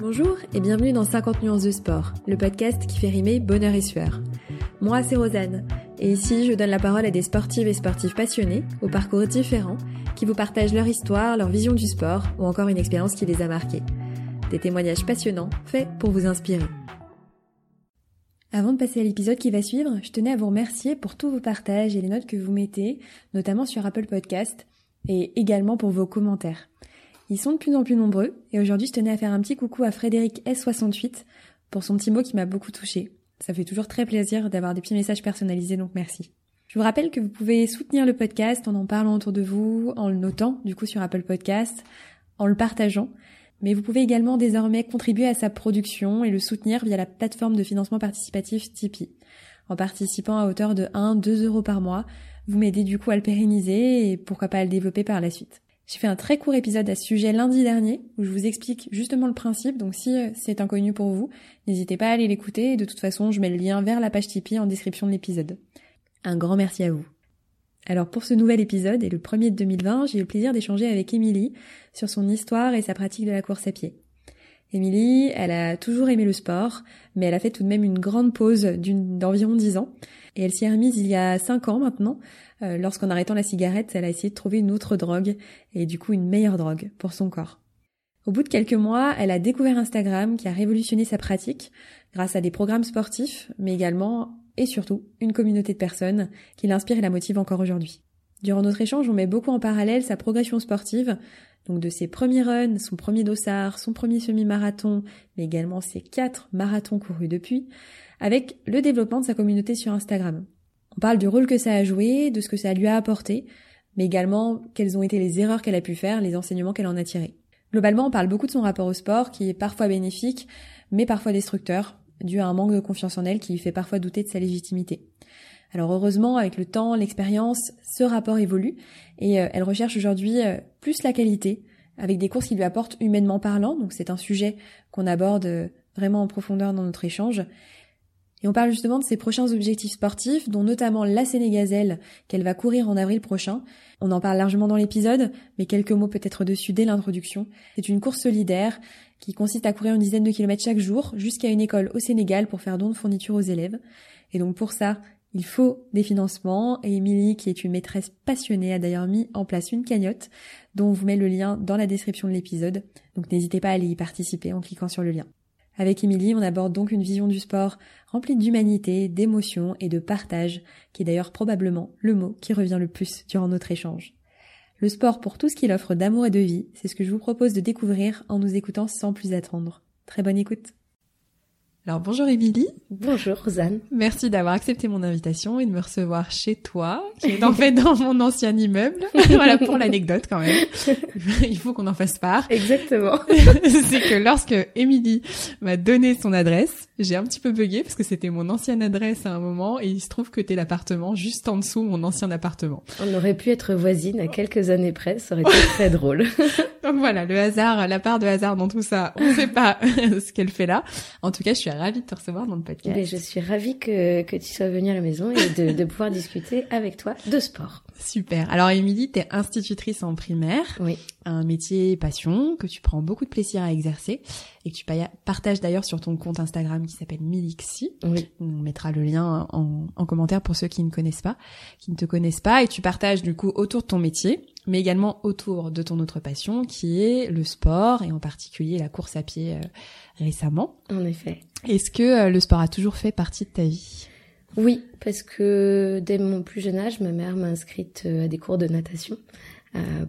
Bonjour et bienvenue dans 50 nuances de sport, le podcast qui fait rimer bonheur et sueur. Moi, c'est Rosanne, et ici, je donne la parole à des sportives et sportifs passionnés, aux parcours différents, qui vous partagent leur histoire, leur vision du sport, ou encore une expérience qui les a marqués. Des témoignages passionnants, faits pour vous inspirer. Avant de passer à l'épisode qui va suivre, je tenais à vous remercier pour tous vos partages et les notes que vous mettez, notamment sur Apple Podcast, et également pour vos commentaires. Ils sont de plus en plus nombreux, et aujourd'hui je tenais à faire un petit coucou à Frédéric S68 pour son petit mot qui m'a beaucoup touché. Ça fait toujours très plaisir d'avoir des petits messages personnalisés, donc merci. Je vous rappelle que vous pouvez soutenir le podcast en en parlant autour de vous, en le notant du coup sur Apple Podcast, en le partageant. Mais vous pouvez également désormais contribuer à sa production et le soutenir via la plateforme de financement participatif Tipeee. En participant à hauteur de 1-2 euros par mois, vous m'aidez du coup à le pérenniser et pourquoi pas à le développer par la suite. J'ai fait un très court épisode à ce sujet lundi dernier où je vous explique justement le principe, donc si euh, c'est inconnu pour vous, n'hésitez pas à aller l'écouter, de toute façon je mets le lien vers la page Tipeee en description de l'épisode. Un grand merci à vous. Alors pour ce nouvel épisode et le premier de 2020, j'ai eu le plaisir d'échanger avec Émilie sur son histoire et sa pratique de la course à pied. Émilie, elle a toujours aimé le sport, mais elle a fait tout de même une grande pause d'environ 10 ans, et elle s'y est remise il y a 5 ans maintenant, euh, lorsqu'en arrêtant la cigarette, elle a essayé de trouver une autre drogue, et du coup une meilleure drogue pour son corps. Au bout de quelques mois, elle a découvert Instagram qui a révolutionné sa pratique grâce à des programmes sportifs, mais également et surtout une communauté de personnes qui l'inspire et la motive encore aujourd'hui. Durant notre échange, on met beaucoup en parallèle sa progression sportive, donc de ses premiers runs, son premier dossard, son premier semi-marathon, mais également ses quatre marathons courus depuis, avec le développement de sa communauté sur Instagram. On parle du rôle que ça a joué, de ce que ça lui a apporté, mais également quelles ont été les erreurs qu'elle a pu faire, les enseignements qu'elle en a tirés. Globalement, on parle beaucoup de son rapport au sport, qui est parfois bénéfique, mais parfois destructeur, dû à un manque de confiance en elle qui lui fait parfois douter de sa légitimité. Alors heureusement, avec le temps, l'expérience, ce rapport évolue et euh, elle recherche aujourd'hui euh, plus la qualité, avec des courses qui lui apportent humainement parlant, donc c'est un sujet qu'on aborde euh, vraiment en profondeur dans notre échange, et on parle justement de ses prochains objectifs sportifs, dont notamment la Sénégazelle qu'elle va courir en avril prochain. On en parle largement dans l'épisode, mais quelques mots peut-être dessus dès l'introduction. C'est une course solidaire qui consiste à courir une dizaine de kilomètres chaque jour jusqu'à une école au Sénégal pour faire don de fournitures aux élèves. Et donc pour ça, il faut des financements et Émilie, qui est une maîtresse passionnée, a d'ailleurs mis en place une cagnotte dont on vous met le lien dans la description de l'épisode. Donc n'hésitez pas à aller y participer en cliquant sur le lien. Avec Émilie, on aborde donc une vision du sport remplie d'humanité, d'émotion et de partage, qui est d'ailleurs probablement le mot qui revient le plus durant notre échange. Le sport pour tout ce qu'il offre d'amour et de vie, c'est ce que je vous propose de découvrir en nous écoutant sans plus attendre. Très bonne écoute. Alors bonjour Émilie. Bonjour Rosanne. Merci d'avoir accepté mon invitation et de me recevoir chez toi, qui est en fait dans mon ancien immeuble. voilà pour l'anecdote quand même. Il faut qu'on en fasse part. Exactement. c'est que lorsque Émilie m'a donné son adresse, j'ai un petit peu bugué parce que c'était mon ancienne adresse à un moment et il se trouve que t'es l'appartement juste en dessous mon ancien appartement. On aurait pu être voisine à quelques années près, ça aurait été très drôle. Donc voilà, le hasard, la part de hasard dans tout ça, on ne sait pas ce qu'elle fait là. En tout cas, je suis ravie de te recevoir dans le podcast. Mais je suis ravie que, que tu sois venue à la maison et de pouvoir discuter avec toi de sport. Super. Alors Émilie, tu es institutrice en primaire. Oui. Un métier passion que tu prends beaucoup de plaisir à exercer et que tu partages d'ailleurs sur ton compte Instagram qui s'appelle Milixi. Oui. On mettra le lien en, en commentaire pour ceux qui ne connaissent pas, qui ne te connaissent pas et tu partages du coup autour de ton métier mais également autour de ton autre passion qui est le sport et en particulier la course à pied euh, récemment. En effet. Est-ce que euh, le sport a toujours fait partie de ta vie? Oui, parce que dès mon plus jeune âge, ma mère m'a inscrite euh, à des cours de natation.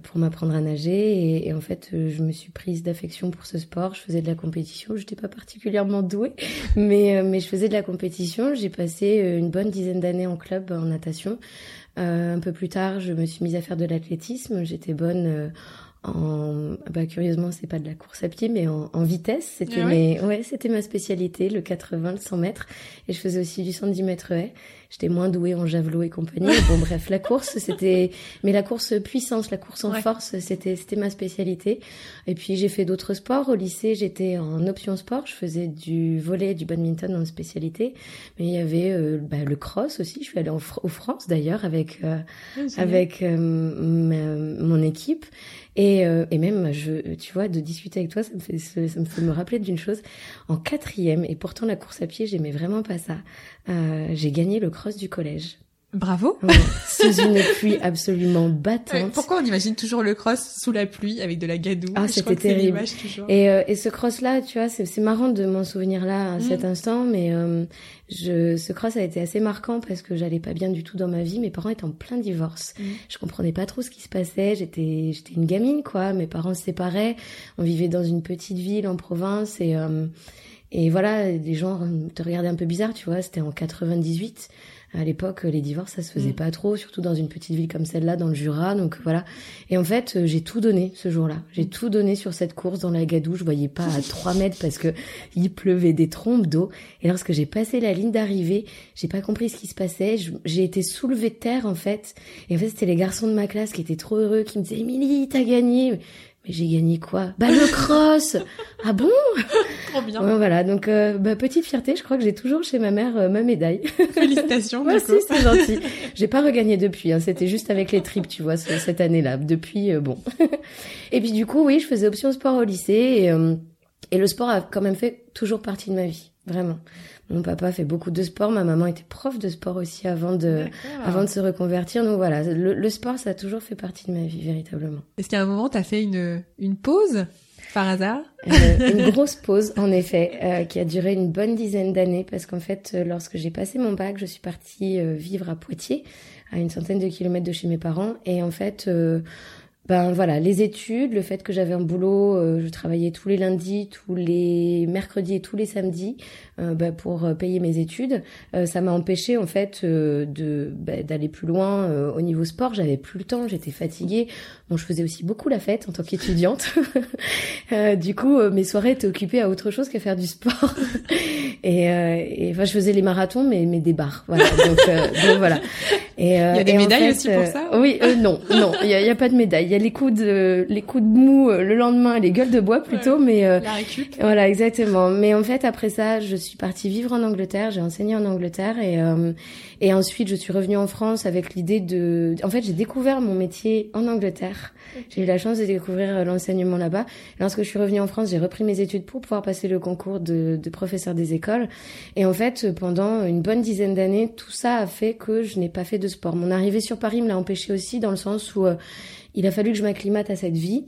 pour m'apprendre à nager et, en fait je me suis prise d'affection pour ce sport je faisais de la compétition j'étais pas particulièrement douée mais mais je faisais de la compétition j'ai passé une bonne dizaine d'années en club en natation euh, un peu plus tard, je me suis mise à faire de l'athlétisme. J'étais bonne euh, en, bah, curieusement, c'est pas de la course à pied, mais en, en vitesse. C'était ah mes, ouais, c'était ma spécialité, le 80, le 100 mètres. Et je faisais aussi du 110 mètres haies. J'étais moins douée en javelot et compagnie. bon, bref, la course, c'était, mais la course puissance, la course en force, c'était, c'était ma spécialité. Et puis, j'ai fait d'autres sports. Au lycée, j'étais en option sport. Je faisais du volet, du badminton en spécialité. Mais il y avait euh, bah, le cross aussi. Je suis allée en au France d'ailleurs avec euh, ah, avec euh, mon équipe. Et, et même, je, tu vois, de discuter avec toi, ça me fait, ça me fait me rappeler d'une chose. En quatrième, et pourtant la course à pied, j'aimais vraiment pas ça. Euh, j'ai gagné le cross du collège. Bravo. sous une pluie absolument battante. pourquoi on imagine toujours le cross sous la pluie avec de la gadoue? Ah, c'était terrible. Et, euh, et ce cross-là, tu vois, c'est marrant de m'en souvenir là à mm. cet instant, mais euh, je, ce cross a été assez marquant parce que j'allais pas bien du tout dans ma vie. Mes parents étaient en plein divorce. Mm. Je comprenais pas trop ce qui se passait. J'étais, j'étais une gamine, quoi. Mes parents se séparaient. On vivait dans une petite ville en province et euh, et voilà, les gens te regardaient un peu bizarre, tu vois. C'était en 98 à l'époque, les divorces, ça se faisait mm. pas trop, surtout dans une petite ville comme celle-là, dans le Jura. Donc voilà. Et en fait, euh, j'ai tout donné ce jour-là. J'ai tout donné sur cette course dans la gadoue. Je voyais pas à 3 mètres parce que il pleuvait des trompes d'eau. Et lorsque j'ai passé la ligne d'arrivée, j'ai pas compris ce qui se passait. J'ai été soulevée de terre en fait. Et en fait, c'était les garçons de ma classe qui étaient trop heureux, qui me disaient Émilie, t'as gagné. Mais j'ai gagné quoi? Bah le cross Ah bon? Trop bien. voilà, donc euh, bah, petite fierté, je crois que j'ai toujours chez ma mère euh, ma médaille. Félicitations. Merci, c'est gentil. J'ai pas regagné depuis, hein, c'était juste avec les tripes, tu vois, cette année-là. Depuis, euh, bon. et puis du coup, oui, je faisais option sport au lycée et, et le sport a quand même fait toujours partie de ma vie, vraiment. Mon papa fait beaucoup de sport, ma maman était prof de sport aussi avant de, avant de se reconvertir. Donc voilà, le, sport, ça a toujours fait partie de ma vie, véritablement. Est-ce qu'à un moment, tu as fait une, une pause par hasard? Euh, Une grosse pause, en effet, euh, qui a duré une bonne dizaine d'années, parce qu'en fait, euh, lorsque j'ai passé mon bac, je suis partie vivre à Poitiers, à une centaine de kilomètres de chez mes parents, et en fait ben voilà, les études, le fait que j'avais un boulot, euh, je travaillais tous les lundis, tous les mercredis et tous les samedis euh, ben, pour euh, payer mes études, ça m'a empêché en fait de ben, d'aller plus loin au niveau sport. J'avais plus le temps, j'étais fatiguée. Bon, je faisais aussi beaucoup la fête en tant qu'étudiante. du coup, mes soirées étaient occupées à autre chose qu'à faire du sport. et, et enfin, je faisais les marathons, mais mais des bars. Voilà. Donc, donc voilà. Et, il y a des médailles aussi pour ça Oui, non, non, il y a, y a pas de médaille les coups de les coups de mou euh, le lendemain, les gueules de bois plutôt, mais euh, la récup. Voilà, exactement. Mais en fait, après ça, je suis partie vivre en Angleterre. J'ai enseigné en Angleterre et euh, et ensuite je suis revenue en France avec l'idée de. En fait, j'ai découvert mon métier en Angleterre. J'ai eu la chance de découvrir l'enseignement là-bas. Lorsque je suis revenue en France, j'ai repris mes études pour pouvoir passer le concours de, de professeur des écoles. Et en fait, pendant une bonne dizaine d'années, tout ça a fait que je n'ai pas fait de sport. Mon arrivée sur Paris me l'a empêché aussi dans le sens où il a fallu que je m'acclimate à cette vie.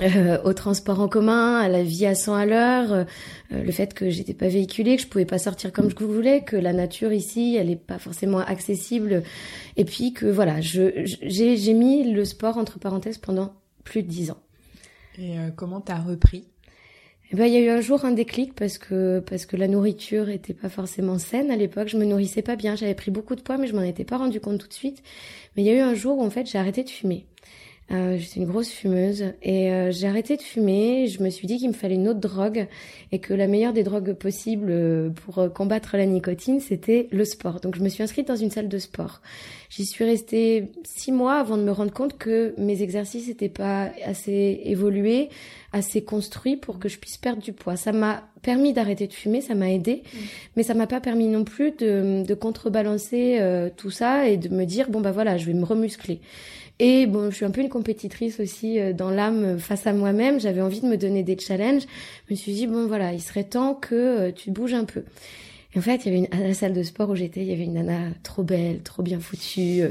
Euh, au transport en commun, à la vie à 100 à l'heure, euh, le fait que j'étais pas véhiculée, que je pouvais pas sortir comme je voulais, que la nature ici, elle est pas forcément accessible, et puis que voilà, je j'ai mis le sport entre parenthèses pendant plus de dix ans. Et euh, comment t'as repris? Eh ben, il y a eu un jour un déclic parce que parce que la nourriture était pas forcément saine à l'époque. Je me nourrissais pas bien. J'avais pris beaucoup de poids, mais je m'en étais pas rendu compte tout de suite. Mais il y a eu un jour où en fait j'ai arrêté de fumer. Euh, J'étais une grosse fumeuse et euh, j'ai arrêté de fumer. Je me suis dit qu'il me fallait une autre drogue et que la meilleure des drogues possibles euh, pour euh, combattre la nicotine, c'était le sport. Donc je me suis inscrite dans une salle de sport. J'y suis restée six mois avant de me rendre compte que mes exercices n'étaient pas assez évolués, assez construits pour que je puisse perdre du poids. Ça m'a permis d'arrêter de fumer, ça m'a aidé, mmh. mais ça m'a pas permis non plus de, de contrebalancer tout ça et de me dire bon bah voilà, je vais me remuscler. Et bon, je suis un peu une compétitrice aussi euh, dans l'âme euh, face à moi-même. J'avais envie de me donner des challenges. Je me suis dit, bon voilà, il serait temps que euh, tu bouges un peu. Et en fait, il y avait une, à la salle de sport où j'étais, il y avait une nana trop belle, trop bien foutue,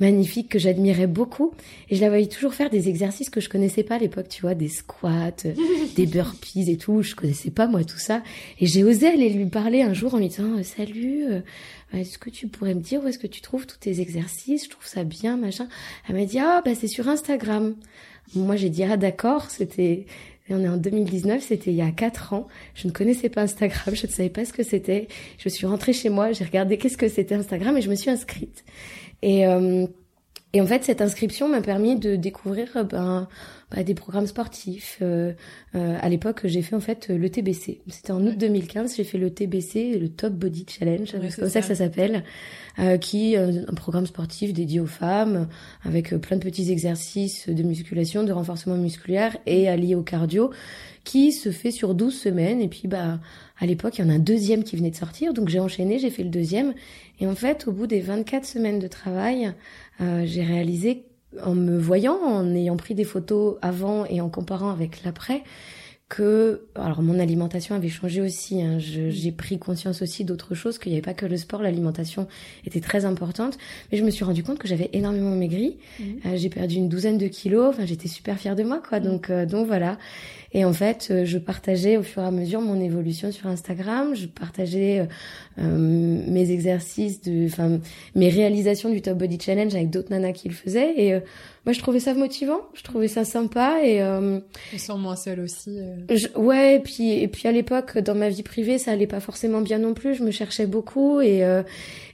magnifique, que j'admirais beaucoup. Et je la voyais toujours faire des exercices que je connaissais pas à l'époque, tu vois, des squats, des burpees et tout. Je connaissais pas, moi, tout ça. Et j'ai osé aller lui parler un jour en lui disant, salut, est-ce que tu pourrais me dire où est-ce que tu trouves tous tes exercices? Je trouve ça bien, machin. Elle m'a dit, ah, bah, c'est sur Instagram. Moi, j'ai dit, ah, d'accord, c'était, on est en 2019, c'était il y a quatre ans. Je ne connaissais pas Instagram, je ne savais pas ce que c'était. Je suis rentrée chez moi, j'ai regardé qu'est-ce que c'était Instagram et je me suis inscrite. Et, euh, et en fait, cette inscription m'a permis de découvrir ben, bah, des programmes sportifs. Euh, euh, à l'époque, j'ai fait en fait le TBC. C'était en août 2015, j'ai fait le TBC, le Top Body Challenge, c'est comme ça. que ça s'appelle, euh, qui est un programme sportif dédié aux femmes, avec plein de petits exercices de musculation, de renforcement musculaire et allié au cardio, qui se fait sur 12 semaines. Et puis, bah, à l'époque, il y en a un deuxième qui venait de sortir, donc j'ai enchaîné, j'ai fait le deuxième. Et en fait, au bout des 24 semaines de travail, j'ai réalisé en me voyant, en ayant pris des photos avant et en comparant avec l'après, que alors mon alimentation avait changé aussi. Hein. J'ai pris conscience aussi d'autres choses, qu'il n'y avait pas que le sport, l'alimentation était très importante. Mais je me suis rendu compte que j'avais énormément maigri. Mmh. Euh, j'ai perdu une douzaine de kilos. Enfin, j'étais super fière de moi, quoi. Mmh. Donc, euh, donc voilà. Et en fait, euh, je partageais au fur et à mesure mon évolution sur Instagram. Je partageais euh, mes exercices, de, enfin mes réalisations du Top Body Challenge avec d'autres nanas qui le faisaient. Et euh, moi, je trouvais ça motivant. Je trouvais ça sympa. Et euh, sens moins seule aussi. ouais. Et puis, et puis à l'époque, dans ma vie privée, ça allait pas forcément bien non plus. Je me cherchais beaucoup. Et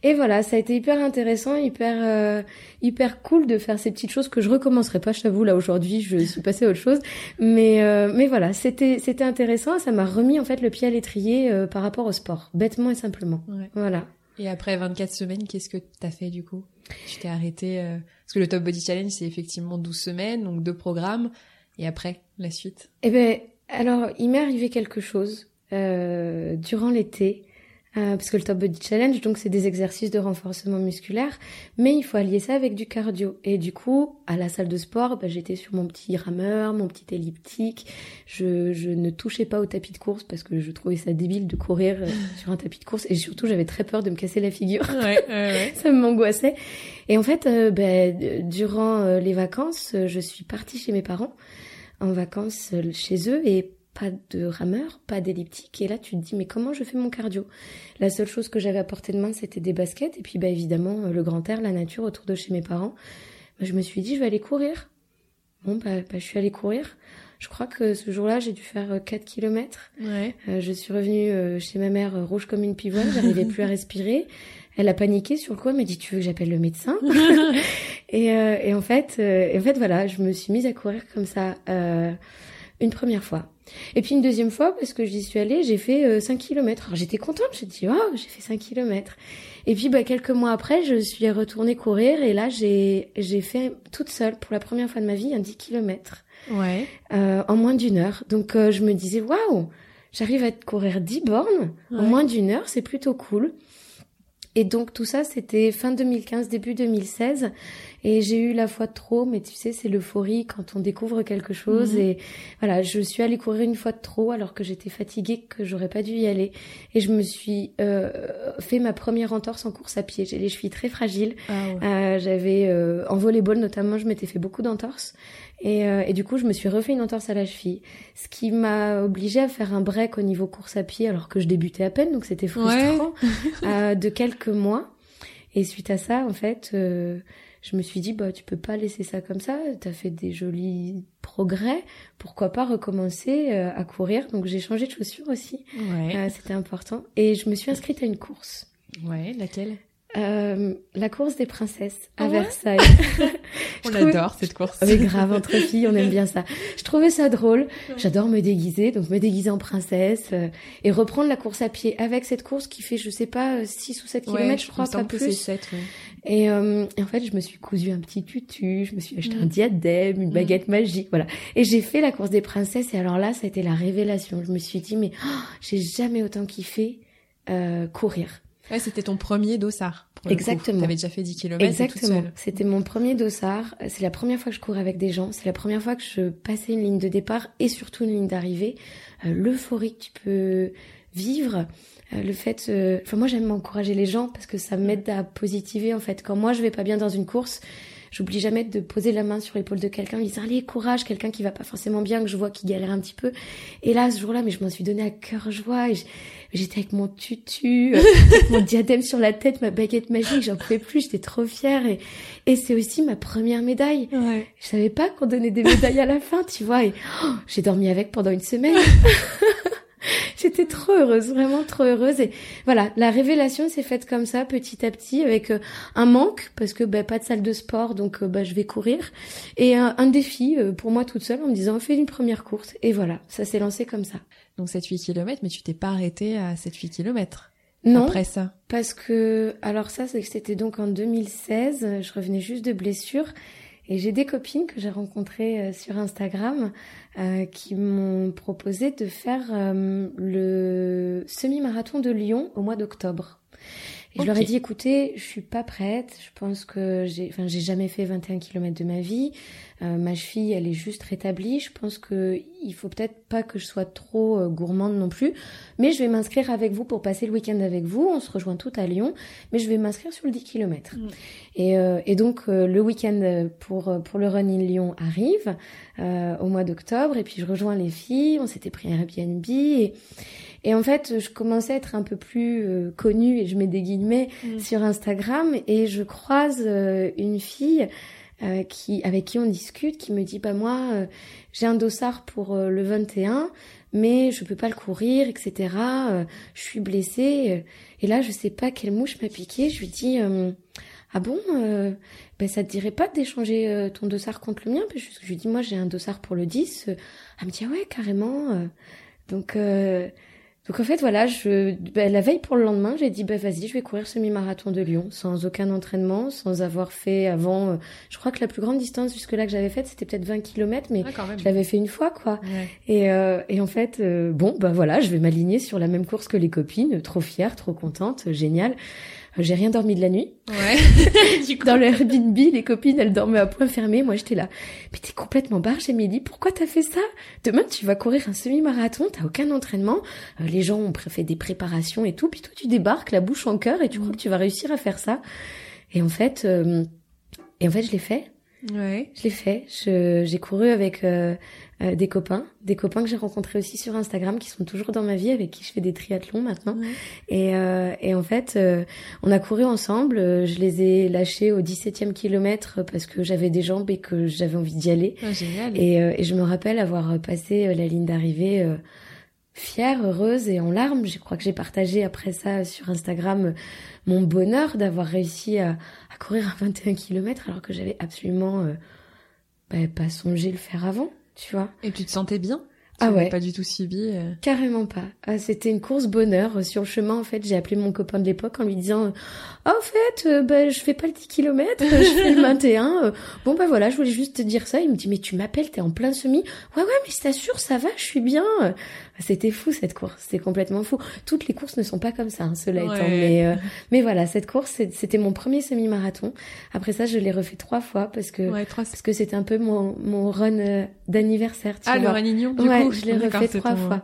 et voilà, ça a été hyper intéressant, hyper hyper cool de faire ces petites choses que je recommencerai pas. Je t'avoue, là aujourd'hui, je suis passée à autre chose. Mais mais voilà, c'était c'était intéressant. Ça m'a remis en fait le pied à l'étrier euh, par rapport au sport, bêtement et simplement. Voilà. Et après 24 semaines, qu'est-ce que t'as fait du coup? Tu t'es arrêté euh, parce que le Top Body Challenge c'est effectivement 12 semaines, donc deux programmes. Et après la suite? Eh ben alors il m'est arrivé quelque chose euh, durant l'été. Euh, parce que le Top Body Challenge, donc c'est des exercices de renforcement musculaire, mais il faut allier ça avec du cardio. Et du coup, à la salle de sport, bah, j'étais sur mon petit rameur, mon petit elliptique. Je, je ne touchais pas au tapis de course parce que je trouvais ça débile de courir euh, sur un tapis de course. Et surtout, j'avais très peur de me casser la figure. Ouais, ouais, ça m'angoissait. Et en fait, euh, bah, durant les vacances, je suis partie chez mes parents en vacances chez eux et pas de rameur, pas d'elliptique. Et là, tu te dis, mais comment je fais mon cardio? La seule chose que j'avais à portée de main, c'était des baskets. Et puis, bah, évidemment, le grand air, la nature autour de chez mes parents. Bah, je me suis dit, je vais aller courir. Bon, bah, bah je suis allée courir. Je crois que ce jour-là, j'ai dû faire 4 euh, kilomètres. Ouais. Euh, je suis revenue euh, chez ma mère rouge comme une pivoine. J'arrivais plus à respirer. Elle a paniqué sur le coup. Elle m'a dit, tu veux que j'appelle le médecin? Et, et, en fait, en fait, voilà, je me suis mise à courir comme ça une première fois. Et puis une deuxième fois, parce que j'y suis allée, j'ai fait 5 euh, km. Alors j'étais contente, me dit, oh, j'ai fait 5 km. Et puis bah, quelques mois après, je suis retournée courir et là, j'ai, j'ai fait toute seule, pour la première fois de ma vie, un 10 km. Ouais. Euh, en moins d'une heure. Donc euh, je me disais, waouh, j'arrive à courir 10 bornes en moins d'une heure, c'est plutôt cool. Et donc tout ça, c'était fin 2015, début 2016. Et j'ai eu la fois de trop, mais tu sais, c'est l'euphorie quand on découvre quelque chose. Mhm. Et voilà, je suis allée courir une fois de trop alors que j'étais fatiguée, que j'aurais pas dû y aller. Et je me suis euh, fait ma première entorse en course à pied. J'ai les chevilles très fragiles. Ah euh, J'avais euh, en volleyball notamment, je m'étais fait beaucoup d'entorses. Et, euh, et, du coup, je me suis refait une entorse à la cheville, ce qui m'a obligée à faire un break au niveau course à pied, alors que je débutais à peine, donc c'était frustrant, euh, de quelques mois. Et suite à ça, en fait, euh, je me suis dit, bah, tu peux pas laisser ça comme ça, t'as fait des jolis progrès, pourquoi pas recommencer à courir. Donc j'ai changé de chaussures aussi, ouais. c'était important. Et je me suis inscrite à une course. Ouais, laquelle? Euh, la course des princesses à ah Versailles. on adore cette course. Mais grave, entre filles, on aime bien ça. Je trouvais ça drôle. J'adore me déguiser, donc me déguiser en princesse euh, et reprendre la course à pied avec cette course qui fait, je sais pas, 6 ou 7 kilomètres, je crois, pas plus. 7, et, euh, et, en fait, je me suis cousu un petit tutu, je me suis acheté un mm. diadème, une mm. baguette magique, voilà. Et j'ai fait la course des princesses et alors là, ça a été la révélation. Je me suis dit, mais oh, j'ai jamais autant kiffé euh, courir. Ouais, c'était ton premier dossard. Exactement. Tu avais déjà fait 10 km. Exactement. C'était mon premier dossard. C'est la première fois que je courais avec des gens. C'est la première fois que je passais une ligne de départ et surtout une ligne d'arrivée. Euh, L'euphorie que tu peux vivre. Euh, le fait, euh, enfin moi j'aime encourager les gens parce que ça m'aide à positiver en fait. Quand moi je vais pas bien dans une course, J'oublie jamais de poser la main sur l'épaule de quelqu'un, lui dire allez courage, quelqu'un qui va pas forcément bien, que je vois qui galère un petit peu. Et là, ce jour-là, mais je m'en suis donné à cœur joie. J'étais avec mon tutu, euh, mon diadème sur la tête, ma baguette magique, j'en pouvais plus, j'étais trop fière. Et, et c'est aussi ma première médaille. Ouais. Je savais pas qu'on donnait des médailles à la fin, tu vois. Et oh, j'ai dormi avec pendant une semaine. j'étais trop heureuse, vraiment trop heureuse. Et voilà, la révélation s'est faite comme ça, petit à petit, avec euh, un manque parce que bah, pas de salle de sport, donc bah, je vais courir, et un, un défi pour moi toute seule en me disant fais une première course. Et voilà, ça s'est lancé comme ça. Donc 7-8 km, mais tu t'es pas arrêtée à 7-8 km non, après ça? parce que alors ça c'était donc en 2016, je revenais juste de blessure et j'ai des copines que j'ai rencontrées euh, sur Instagram euh, qui m'ont proposé de faire euh, le semi-marathon de Lyon au mois d'octobre. Et je leur ai dit, écoutez, je suis pas prête. Je pense que j'ai, enfin, j'ai jamais fait 21 km de ma vie. Euh, ma cheville, elle est juste rétablie. Je pense que il faut peut-être pas que je sois trop euh, gourmande non plus. Mais je vais m'inscrire avec vous pour passer le week-end avec vous. On se rejoint toutes à Lyon. Mais je vais m'inscrire sur le 10 km. Mm. Et, euh, et, donc, le week-end pour, pour le Run in Lyon arrive au mois d'octobre. Et puis, je rejoins les filles. On s'était pris un Airbnb. Et, et en fait, je commençais à être un peu plus euh, connue, et je mets des guillemets, mm. sur Instagram, et je croise euh, une fille euh, qui, avec qui on discute, qui me dit, bah moi, j'ai un dossard pour le 21, mais je peux pas le courir, etc. je suis blessée. Et là, je sais pas quelle mouche m'a piqué. Je lui dis, ah bon, ben ça te dirait pas d'échanger ton dossard contre le mien? Je, lui dis, moi, j'ai un dossard pour le 10. Elle me dit, ah ouais, carrément. donc donc en fait voilà, je ben, la veille pour le lendemain, j'ai dit bah vas-y, je vais courir semi-marathon de Lyon sans aucun entraînement, sans avoir fait avant euh, je crois que la plus grande distance jusque là que j'avais faite, c'était peut-être 20 km mais je l'avais fait une fois quoi. Et euh, et en fait euh, bon bah voilà, je vais m'aligner sur la même course que les copines, trop fière, trop contente, génial. J'ai rien dormi de la nuit. Ouais. Dans le Airbnb, les copines, elles dormaient à point fermé. Moi, j'étais là. Mais t'es complètement barge, Émilie. Pourquoi t'as fait ça? Demain, tu vas courir un semi-marathon. T'as aucun entraînement. Euh, les gens ont fait des préparations et tout. Puis toi, tu débarques la bouche en cœur et tu crois que tu vas réussir à faire ça. Et en fait, euh, et en fait, je l'ai fait. Ouais. Je l'ai fait. J'ai couru avec euh, euh, des copains, des copains que j'ai rencontrés aussi sur Instagram qui sont toujours dans ma vie, avec qui je fais des triathlons maintenant. Et, euh, et en fait, euh, on a couru ensemble. Je les ai lâchés au 17e kilomètre parce que j'avais des jambes et que j'avais envie d'y aller. Oh, génial. Et, et, je me rappelle avoir passé la ligne d'arrivée fière, heureuse et en larmes. Je crois que j'ai partagé après ça sur Instagram mon bonheur d'avoir réussi à, à, courir à 21 km alors que j'avais absolument bah, pas songé le faire avant tu vois. Et tu te sentais bien? Ah ouais. Pas du tout subi. Euh. Carrément pas. Ah, c'était une course bonheur. Sur le chemin, en fait, j'ai appelé mon copain de l'époque en lui disant, oh, en fait, euh, bah, je fais pas le 10 km, je fais le 21. Euh. bon, bah voilà, je voulais juste te dire ça. Il me dit, mais tu m'appelles, t'es en plein semi. Ouais, ouais, mais je t'assure, ça va, je suis bien. C'était fou cette course, c'était complètement fou. Toutes les courses ne sont pas comme ça, hein, cela étant. Mais, euh, mais voilà, cette course, c'était mon premier semi-marathon. Après ça, je l'ai refait trois fois parce que parce que c'était un peu mon, mon run euh, d'anniversaire. Ah, le run du ouais, coup. je l'ai refait trois fois.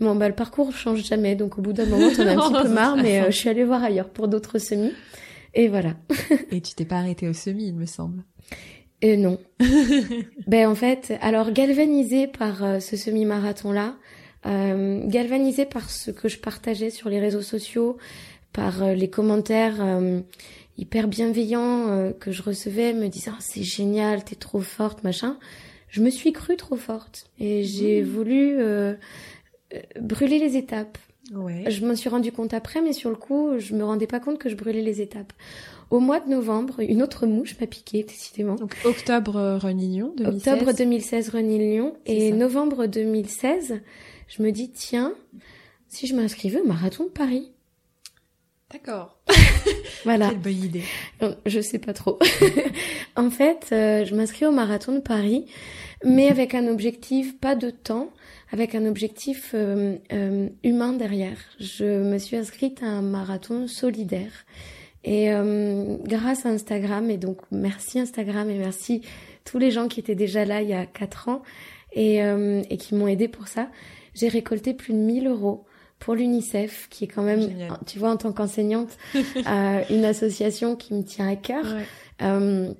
Bon, bah le parcours change jamais, donc au bout d'un moment, t'en as un petit peu marre, mais euh, je suis allée voir ailleurs pour d'autres semis. Et voilà. Et tu t'es pas arrêtée au semi, il me semble. Et non. ben en fait, alors galvanisée par ce semi-marathon là, euh, galvanisée par ce que je partageais sur les réseaux sociaux, par euh, les commentaires euh, hyper bienveillants que je recevais, me disant oh, c'est génial, t'es trop forte, machin. Je me suis crue trop forte et j'ai mmh. voulu brûler les étapes. Ouais. Je m'en suis rendu compte après, mais sur le coup, je me rendais pas compte que je brûlais les étapes. Au mois de novembre, une autre mouche m'a piqué, décidément. Donc octobre Renilion 2016. Octobre 2016 Renilion et novembre 2016, je me dis, tiens, si je m'inscrivais au marathon de Paris. D'accord. voilà. Quelle bonne idée. Je sais pas trop. en fait, euh, je m'inscris au marathon de Paris, mais avec un objectif, pas de temps, avec un objectif euh, euh, humain derrière. Je me suis inscrite à un marathon solidaire. Et grâce à Instagram, et donc merci Instagram et merci tous les gens qui étaient déjà là il y a quatre ans et, et qui m'ont aidé pour ça, j'ai récolté plus de 1000 euros pour l'UNICEF, qui est quand même, tu vois, en tant qu'enseignante, euh, une association qui me tient à cœur. Euh,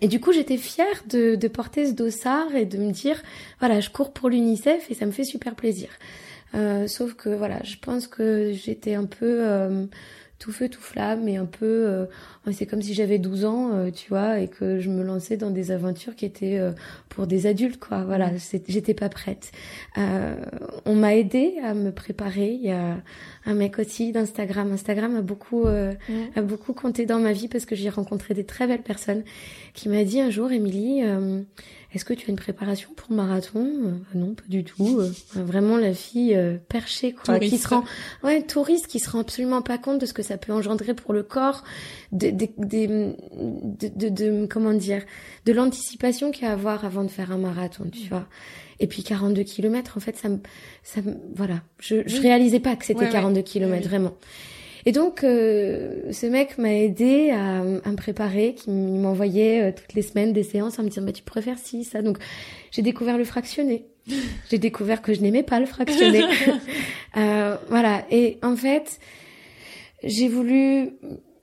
et du coup, j'étais fière de, de, porter ce dossard et de me dire, voilà, je cours pour l'UNICEF et ça me fait super plaisir. Euh, sauf que voilà, je pense que j'étais un peu tout feu, tout flamme, et un peu, euh, c'est comme si j'avais 12 ans, euh, tu vois, et que je me lançais dans des aventures qui étaient euh, pour des adultes, quoi. Voilà, j'étais pas prête. on m'a aidé à me préparer. Il y a un mec aussi d'Instagram. Instagram a beaucoup, a beaucoup compté dans ma vie parce que j'ai rencontré des très belles personnes qui m'a dit un jour, Émilie, est-ce que tu as une préparation pour le marathon? Euh, Non, pas du tout. Euh, vraiment la fille euh, perchée, quoi, qui se rend, ouais, touriste, qui se rend absolument pas compte de ce que ça peut engendrer pour le corps, de, de, de, de, comment dire, de l'anticipation qu'il y a à avoir avant de faire un marathon, tu vois. Et puis 42 km, en fait, ça me, ça voilà, je, je réalisais pas que c'était 42 km, vraiment. Et donc, euh, ce mec m'a aidé à, à, me préparer, qui m'envoyait euh, toutes les semaines des séances en me disant, bah, tu pourrais faire ci, ça. Donc, j'ai découvert le fractionné. j'ai découvert que je n'aimais pas le fractionné. euh, voilà. Et en fait, j'ai voulu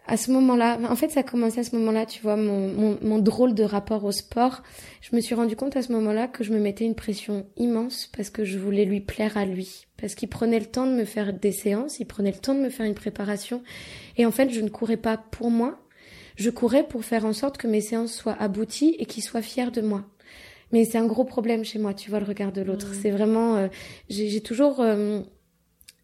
à ce moment-là, en fait, ça a commencé à ce moment-là, tu vois, mon, mon, mon, drôle de rapport au sport. Je me suis rendu compte à ce moment-là que je me mettais une pression immense parce que je voulais lui plaire à lui. Parce qu'il prenait le temps de me faire des séances, il prenait le temps de me faire une préparation. Et en fait, je ne courais pas pour moi. Je courais pour faire en sorte que mes séances soient abouties et qu'il soit fier de moi. Mais c'est un gros problème chez moi, tu vois, le regard de l'autre. C'est vraiment, euh, j'ai toujours euh,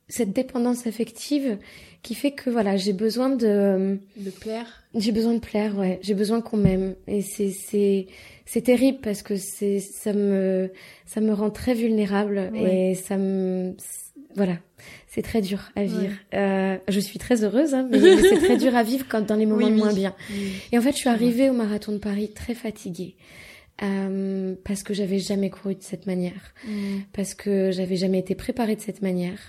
cette dépendance affective qui fait que voilà, j'ai besoin de de plaire. J'ai besoin de plaire, ouais. J'ai besoin qu'on m'aime et c'est c'est c'est terrible parce que c'est ça me ça me rend très vulnérable et ça me voilà, c'est très dur à vivre. Euh, je suis très heureuse, hein, mais, c'est très dur à vivre quand dans les moments moins bien. Et en fait, je suis arrivée au marathon de Paris très fatiguée. Euh, parce que j'avais jamais couru de cette manière, parce que j'avais jamais été préparée de cette manière,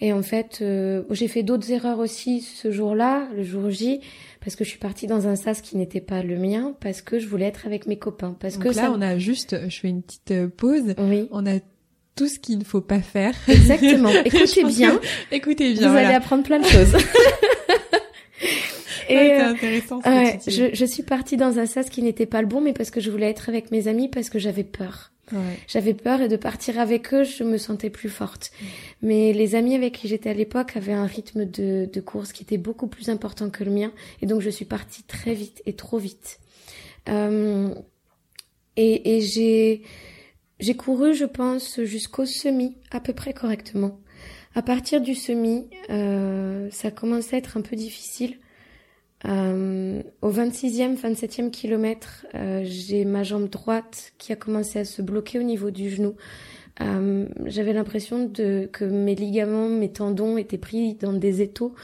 et en fait, euh, j'ai fait d'autres erreurs aussi ce jour-là, le jour J, parce que je suis partie dans un sas qui n'était pas le mien, parce que je voulais être avec mes copains. Parce Donc que là, ça... on a juste, je fais une petite euh, pause. Oui. On a tout ce qu'il ne faut pas faire. Exactement. Écoutez bien. Écoutez bien. Vous allez apprendre plein de choses. Et ouais, euh, intéressant. Je suis partie dans un sas qui n'était pas le bon, mais parce que je voulais être avec mes amis, parce que j'avais peur. J'avais peur et de partir avec eux, je me sentais plus forte. Mais les amis avec qui j'étais à l'époque avaient un rythme de, de course qui était beaucoup plus important que le mien. Et donc je suis partie très vite et trop vite. Euh, et, et j'ai, j'ai couru, je pense, jusqu'au semi, à peu près correctement. À partir du semi, euh, ça commençait à être un peu difficile euh, au 26e, 27e kilomètre, euh, j'ai ma jambe droite qui a commencé à se bloquer au niveau du genou. Euh, j'avais l'impression de que mes ligaments, mes tendons étaient pris dans des étaux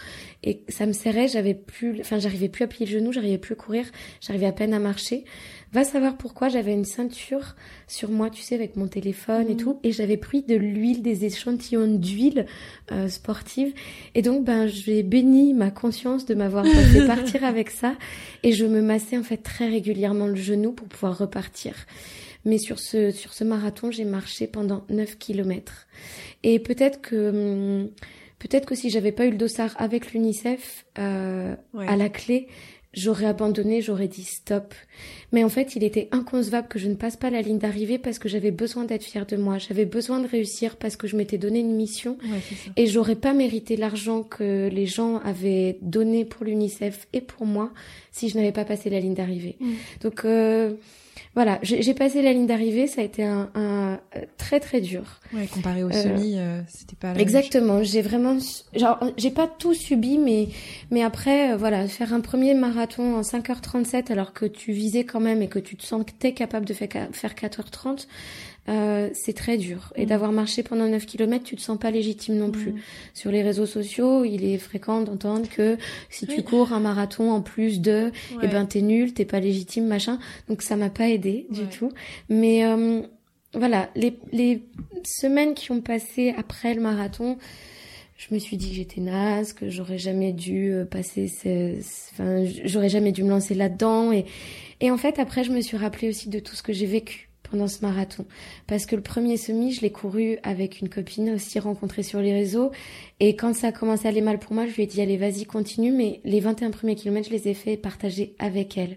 et ça me serrait. J'avais plus, enfin, j'arrivais plus à plier le genou, j'arrivais plus à courir, j'arrivais à peine à marcher. Va savoir pourquoi j'avais une ceinture sur moi, tu sais, avec mon téléphone et mmh. tout, et j'avais pris de l'huile, des échantillons d'huile euh, sportive. Et donc, ben, j'ai béni ma conscience de m'avoir fait partir avec ça, et je me massais en fait très régulièrement le genou pour pouvoir repartir. Mais sur ce, sur ce marathon, j'ai marché pendant 9 kilomètres. Et peut-être que, hum, peut-être que si j'avais pas eu le dossard avec l'UNICEF, euh, à la clé, j'aurais abandonné, j'aurais dit stop. Mais en fait, il était inconcevable que je ne passe pas la ligne d'arrivée parce que j'avais besoin d'être fière de moi. J'avais besoin de réussir parce que je m'étais donné une mission. et j'aurais pas mérité l'argent que les gens avaient donné pour l'UNICEF et pour moi si je n'avais pas passé la ligne d'arrivée. Mm. Donc, euh, voilà, j'ai passé la ligne d'arrivée, ça a été un, un, euh, très très dur. Ouais, comparé au euh, semi, euh, c'était pas. exactement, j'ai vraiment, genre, j'ai pas tout subi, mais mais après, voilà, faire un premier marathon en 5h37 alors que tu visais quand même et que tu te t'es capable de faire 4h30, euh, c'est très dur. Et mm. d'avoir marché pendant 9 km, tu te sens pas légitime non plus. Mm. Sur les réseaux sociaux, il est fréquent d'entendre que si tu cours un marathon en plus de, ouais. eh ben t'es nul, t'es pas légitime, machin. Donc ça m'a pas aidé du tout. Mais euh, voilà, les, les semaines qui ont passé après le marathon, je me suis dit que j'étais naze, que j'aurais jamais dû euh, passer, enfin, j'aurais jamais dû me lancer là-dedans. Et, et en fait, après, je me suis rappelé aussi de tout ce que j'ai vécu pendant ce marathon. Parce que le premier semi, je l'ai couru avec une copine aussi rencontrée sur les réseaux. Et quand ça a commencé à aller mal pour moi, je lui ai dit, allez, vas-y, continue. Mais les 21 premiers kilomètres, je les ai fait partager avec elle.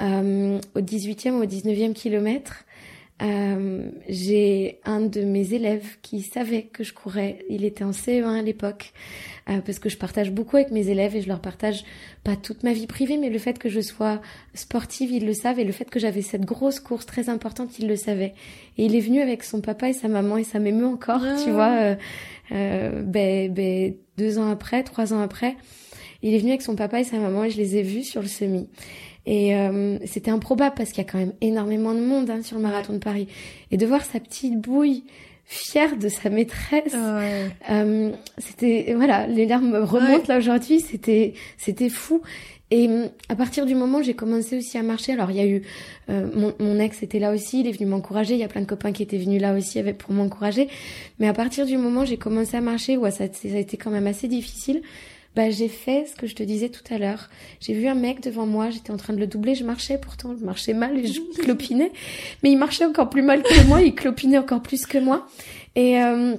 Euh, au 18e ou au 19e kilomètre, Euh, j'ai un de mes élèves qui savait que je courais. Il était en CE1 à l'époque, euh, parce que je partage beaucoup avec mes élèves et je leur partage pas toute ma vie privée, mais le fait que je sois sportive, ils le savent, et le fait que j'avais cette grosse course très importante, ils le savaient. Et il est venu avec son papa et sa maman, et ça m'émeut encore, tu ah. vois. Euh, euh, ben, ben, deux ans après, trois ans après, il est venu avec son papa et sa maman et je les ai vus sur le semi. Et euh, c'était improbable parce qu'il y a quand même énormément de monde hein, sur le marathon de Paris. Et de voir sa petite bouille fière de sa maîtresse, euh, c'était voilà, les larmes remontent là aujourd'hui. C'était c'était fou. Et à partir du moment où j'ai commencé aussi à marcher, alors il y a eu euh, mon, mon, ex était là aussi, il est venu m'encourager. Il y a plein de copains qui étaient venus là aussi avec pour m'encourager. Mais à partir du moment où j'ai commencé à marcher, ouais, ça, ça a été quand même assez difficile bah, j'ai fait ce que je te disais tout à l'heure. J'ai vu un mec devant moi, j'étais en train de le doubler, je marchais pourtant, je marchais mal et je clopinais, mais il marchait encore plus mal que moi, il clopinait encore plus que moi. Et, euh,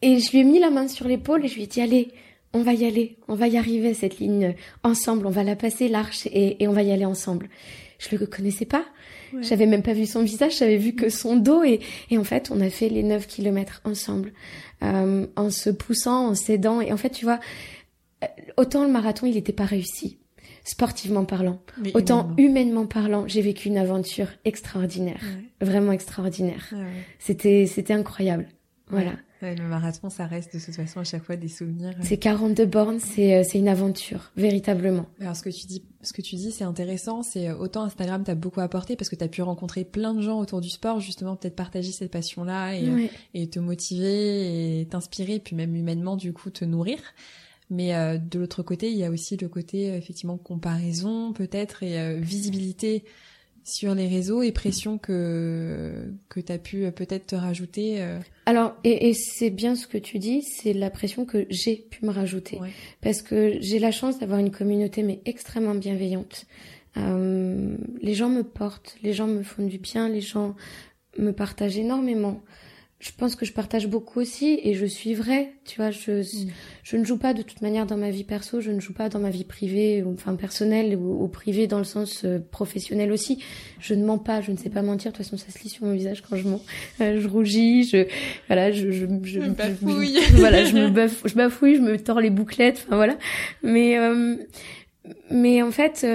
et je lui ai mis la main sur l'épaule et je lui ai dit, allez, on va y aller, on va y arriver cette ligne ensemble, on va la passer l'arche et, et on va y aller ensemble. Je le connaissais pas, j'avais même pas vu son visage, j'avais vu que son dos et, et en fait on a fait les 9 kilomètres ensemble, euh, en se poussant, en s'aidant et en fait tu vois, autant le marathon, il n'était pas réussi, sportivement parlant. autant humainement. parlant, j'ai vécu une aventure extraordinaire, vraiment extraordinaire. C'était, c'était incroyable. Voilà. le marathon, ça reste de toute façon à chaque fois des souvenirs. C'est 42 bornes, c'est, euh, c'est une aventure, véritablement. Alors ce que tu dis, ce que tu dis, c'est intéressant. C'est euh, autant Instagram t'a beaucoup apporté parce que t'as pu rencontrer plein de gens autour du sport, justement peut-être partager cette passion-là et, euh, et te motiver et t'inspirer, puis même humainement du coup te nourrir. Mais euh, de l'autre côté, il y a aussi le côté euh, effectivement comparaison peut-être et euh, visibilité sur les réseaux et pression que que tu as pu peut-être te rajouter. Alors et, et c'est bien ce que tu dis, c'est la pression que j'ai pu me rajouter parce que j'ai la chance d'avoir une communauté mais extrêmement bienveillante. les gens me portent, les gens me font du bien, les gens me partagent énormément je pense que je partage beaucoup aussi et je suis vraie, tu vois, je, mm. je ne joue pas de toute manière dans ma vie perso, je ne joue pas dans ma vie privée, ou, enfin personnelle ou, ou privée dans le sens euh, professionnel aussi. Je ne mens pas, je ne sais pas mentir, de toute façon ça se lit sur mon visage quand je mens. Euh, je rougis, je voilà, je je, je, je bafouille. voilà, je me bafouille, je bafouille, je me tords les bouclettes, enfin voilà. Mais euh, mais en fait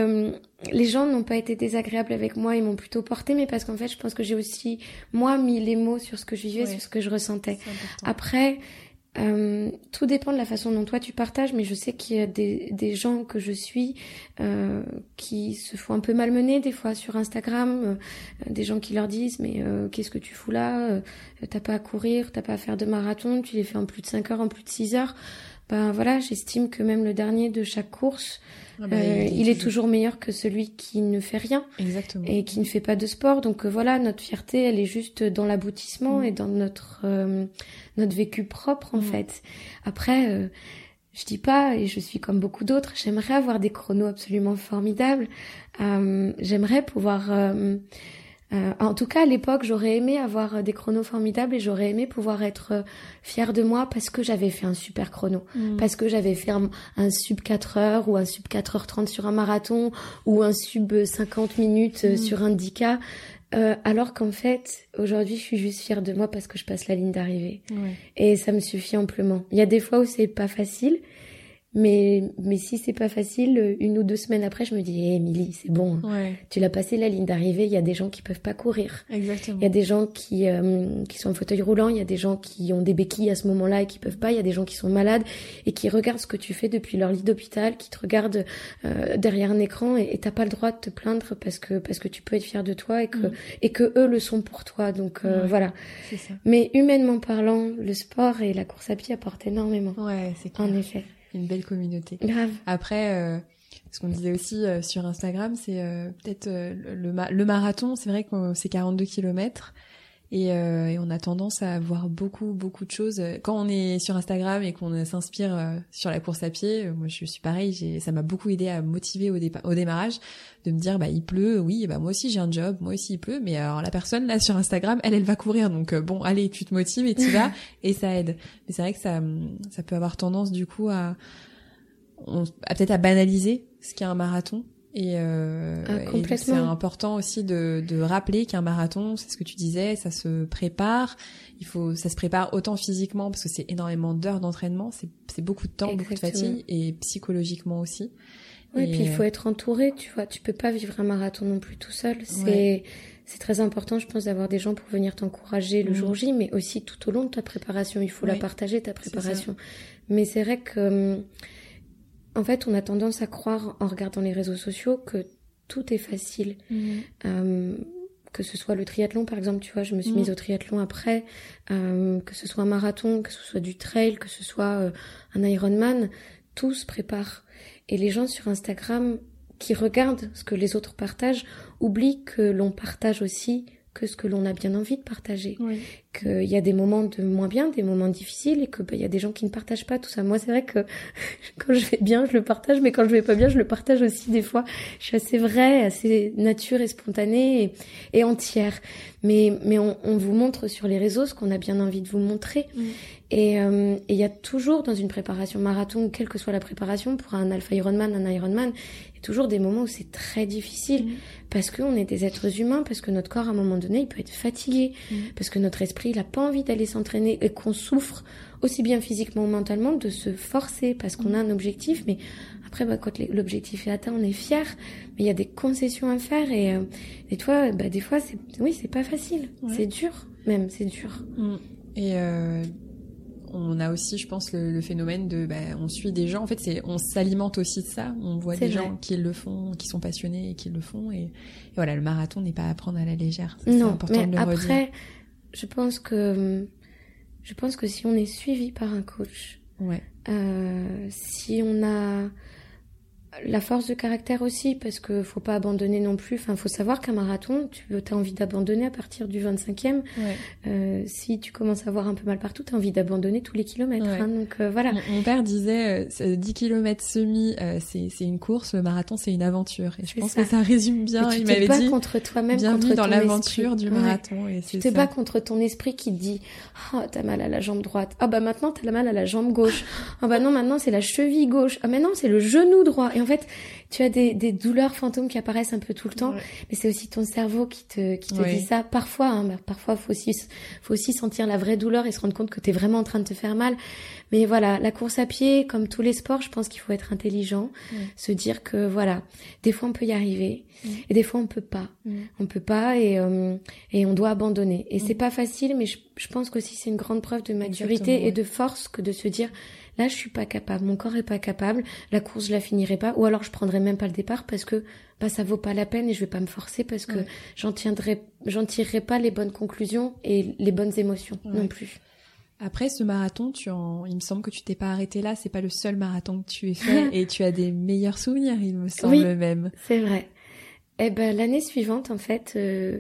les gens n'ont pas été désagréables avec moi, ils m'ont plutôt porté, mais parce qu'en fait, je pense que j'ai aussi, moi, mis les mots sur ce que je vivais, sur ce que je ressentais. Après, euh, tout dépend de la façon dont toi tu partages, mais je sais qu'il y a des, des gens que je suis euh, qui se font un peu malmener des fois sur Instagram, euh, des gens qui leur disent mais euh, qu'est-ce que tu fous là T'as pas à courir, t'as pas à faire de marathon, tu les fais en plus de 5 heures, en plus de 6 heures. Ben voilà, j'estime que même le dernier de chaque course, ah bah, euh, il, est, toujours meilleur que celui qui ne fait rien Exactement. et qui ne fait pas de sport. Donc euh, voilà, notre fierté, elle est juste dans l'aboutissement mm. et dans notre euh, notre vécu propre en mm. fait. Après, je dis pas et je suis comme beaucoup d'autres. J'aimerais avoir des chronos absolument formidables. j'aimerais pouvoir euh, en tout cas, à l'époque, j'aurais aimé avoir euh, des chronos formidables et j'aurais aimé pouvoir être euh, fière de moi parce que j'avais fait un super chrono, mm. parce que j'avais fait un, sub 4 heures ou un sub 4 heures 30 sur un marathon ou un sub 50 minutes mm. sur un 10K. alors qu'en fait, aujourd'hui, je suis juste fière de moi parce que je passe la ligne d'arrivée. Et ça me suffit amplement. Il y a des fois où c'est pas facile, mais, mais si c'est pas facile, une ou deux semaines après, je me dis, hé, hey, c'est bon. Hein. Tu l'as passé la ligne d'arrivée. Il y a des gens qui peuvent pas courir. Exactement. Il y a des gens qui, euh, qui sont en fauteuil roulant. Il y a des gens qui ont des béquilles à ce moment-là et qui peuvent pas. Il y a des gens qui sont malades et qui regardent ce que tu fais depuis leur lit d'hôpital, qui te regardent euh, derrière un écran et t'as pas le droit de te plaindre parce que, parce que tu peux être fier de toi et que, mm. et que eux le sont pour toi. Donc, euh, voilà. Ça. Mais humainement parlant, le sport et la course à pied apportent énormément. Ouais, c'est En effet une belle communauté. Grave. Après, euh, ce qu'on disait aussi euh, sur Instagram, c'est euh, peut-être euh, le, le, marathon. C'est vrai que c'est 42 kilomètres. Et, et, on a tendance à voir beaucoup beaucoup de choses quand on est sur Instagram et qu'on s'inspire sur la course à pied. moi, je suis pareil. Ça m'a beaucoup aidé à motiver au, au démarrage, de me dire bah il pleut, oui, bah moi aussi j'ai un job, moi aussi il pleut. Mais alors la personne là sur Instagram, elle elle va courir, donc bon allez tu te motives et tu vas et ça aide. Mais c'est vrai que ça ça peut avoir tendance du coup à, à peut-être à banaliser ce qu'est un marathon Et, euh, Ah, et c'est important aussi de, de rappeler qu'un marathon, c'est ce que tu disais, ça se prépare. Il faut, ça se prépare autant physiquement parce que c'est énormément d'heures d'entraînement, c'est c'est beaucoup de temps, beaucoup de fatigue et psychologiquement aussi. Oui, Et, puis il faut euh, être entouré, tu vois. Tu peux pas vivre un marathon non plus tout seul. C'est Ouais. c'est très important, je pense, d'avoir des gens pour venir t'encourager le Mhm. jour J, mais aussi tout au long de ta préparation. Il faut la partager ta préparation. Mais c'est vrai que, hum, en fait, on a tendance à croire en regardant les réseaux sociaux que tout est facile. Mhm. Euh, que ce soit le triathlon, par exemple, tu vois, je me suis Mhm. mise au triathlon après, euh, que ce soit un marathon, que ce soit du trail, que ce soit euh, un Ironman, tout se prépare. Et les gens sur Instagram qui regardent ce que les autres partagent oublient que l'on partage aussi que ce que l'on a bien envie de partager Oui. qu'il y a des moments de moins bien, des moments difficiles et que bah, il y a des gens qui ne partagent pas tout ça. Moi, c'est vrai que quand je vais bien, je le partage, mais quand je vais pas bien, je le partage aussi des fois. Je suis assez vraie, assez nature et spontanée et, et entière. Mais mais on, on vous montre sur les réseaux ce qu'on a bien envie de vous montrer. Et euh, et il y a toujours dans une préparation marathon, quelle que soit la préparation, pour un alpha Ironman, un Ironman, y a toujours des moments où c'est très difficile Mm. parce qu'on est des êtres humains, parce que notre corps à un moment donné, il peut être fatigué, Mm. parce que notre esprit, il a pas envie d'aller s'entraîner et qu'on souffre aussi bien physiquement ou mentalement de se forcer parce qu'on a un objectif, mais après, bah, quand l'objectif est atteint, on est fier, mais il y a des concessions à faire et, euh, et toi, bah, des fois, c'est, oui, c'est pas facile, Ouais. c'est dur, même, c'est dur. Mm. Et euh, on a aussi, je pense, le, le phénomène de, bah, on suit des gens. En fait, c'est, on s'alimente aussi de ça. On voit des vrai. gens qui le font, qui sont passionnés et qui le font. Et, et voilà, le marathon n'est pas à prendre à la légère. C'est Non, important mais de le redire. après, je pense que, je pense que si on est suivi par un coach, Ouais. Euh, si on a la force de caractère aussi, parce que faut pas abandonner non plus. Enfin, faut savoir qu'un marathon, tu as envie d'abandonner à partir du 25e. Ouais. Euh, si tu commences à avoir un peu mal partout, tu as envie d'abandonner tous les kilomètres. Ouais. hein. donc euh, voilà. Mon, mon père disait, euh, c'est 10 km semi, euh, c'est, une course. Le marathon, c'est une aventure. Et je pense ça. que ça résume bien. Tu Il te m'avait bats dit, contre toi-même, contre dans l'aventure du Ouais. marathon. Et Tu te ça. bats contre ton esprit qui te dit Ah, t'as mal à la jambe droite. Ah, bah maintenant, t'as mal à la jambe gauche. Ah, bah non, maintenant, c'est la cheville gauche. Ah, mais non, c'est le genou droit. Et en fait, tu as des, des douleurs fantômes qui apparaissent un peu tout le temps. Ouais. Mais c'est aussi ton cerveau qui te, qui te dit ça. Parfois, hein, bah, parfois, faut aussi, faut aussi sentir la vraie douleur et se rendre compte que t'es vraiment en train de te faire mal. Mais voilà, la course à pied, comme tous les sports, je pense qu'il faut être intelligent, Ouais. se dire que voilà, des fois on peut y arriver et des fois on peut pas. On peut pas et euh, et on doit abandonner. Et c'est pas facile, mais je, je pense qu'aussi c'est une grande preuve de maturité Exactement, et de force que de se dire là je suis pas capable, mon corps est pas capable, la course je la finirai pas, ou alors je prendrai même pas le départ parce que bah ça vaut pas la peine et je vais pas me forcer parce que Ouais. j'en tiendrai, j'en tirerai pas les bonnes conclusions et les bonnes émotions Ouais. non plus. Après ce marathon, tu en... il me semble que tu t'es pas arrêté là. C'est pas le seul marathon que tu aies fait et tu as des meilleurs souvenirs, il me semble Oui. même. C'est vrai. Eh ben l'année suivante en fait, euh,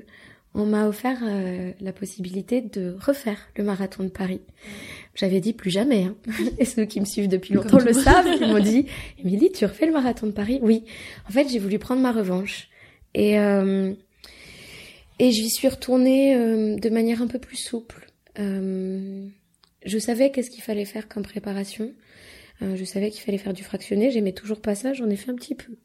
on m'a offert euh, la possibilité de refaire le marathon de Paris. J'avais dit plus jamais. Hein. Et ceux qui me suivent depuis longtemps le savent. Ils m'ont dit, Émilie, tu refais le marathon de Paris Oui. En fait, j'ai voulu prendre ma revanche. Et, euh, et j'y suis retournée euh, de manière un peu plus souple. Euh, je savais qu'est-ce qu'il fallait faire comme préparation. Je savais qu'il fallait faire du fractionné. J'aimais toujours pas ça. J'en ai fait un petit peu.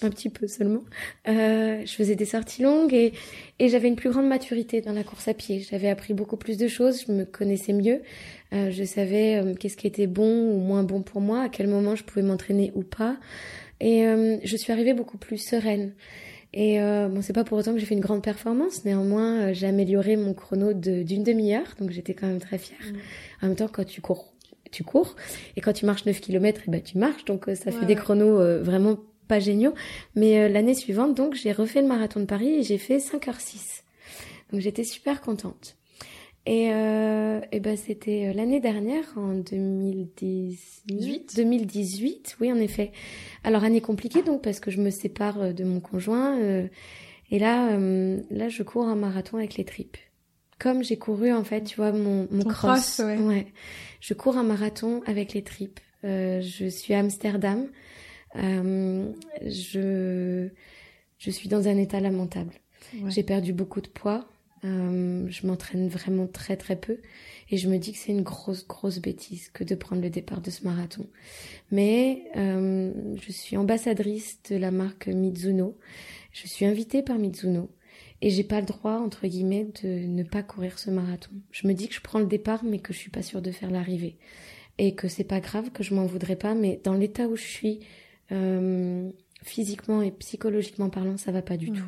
Un petit peu seulement. Euh, je faisais des sorties longues et, et j'avais une plus grande maturité dans la course à pied. J'avais appris beaucoup plus de choses. Je me connaissais mieux. Euh, je savais euh, qu'est-ce qui était bon ou moins bon pour moi, à quel moment je pouvais m'entraîner ou pas. Et euh, je suis arrivée beaucoup plus sereine. Et euh, bon, c'est pas pour autant que j'ai fait une grande performance. Néanmoins, euh, j'ai amélioré mon chrono de- d'une demi-heure, donc j'étais quand même très fière. Mm. En même temps, quand tu cours, tu cours, et quand tu marches 9 km, et ben tu marches, donc euh, ça fait Ouais, des chronos euh, vraiment pas géniaux. Mais euh, l'année suivante, donc j'ai refait le marathon de Paris et j'ai fait 5h06. Donc j'étais super contente. Et, euh, et ben c'était euh, l'année dernière, en 2018. 2018, oui en effet. Alors année compliquée donc parce que je me sépare de mon conjoint. euh, et là, là je cours un marathon avec les tripes. Comme j'ai couru en fait, tu vois, mon, mon Ton cross. cross, ouais. Je cours un marathon avec les tripes. Euh, je suis à Amsterdam. Euh, je, je suis dans un état lamentable. Ouais. J'ai perdu beaucoup de poids. Euh, je m'entraîne vraiment très très peu et je me dis que c'est une grosse grosse bêtise que de prendre le départ de ce marathon. Mais euh, je suis ambassadrice de la marque Mizuno. Je suis invitée par Mizuno et j'ai pas le droit entre guillemets de ne pas courir ce marathon. Je me dis que je prends le départ mais que je suis pas sûre de faire l'arrivée et que c'est pas grave que je m'en voudrais pas mais dans l'état où je suis euh, physiquement et psychologiquement parlant ça va pas du tout.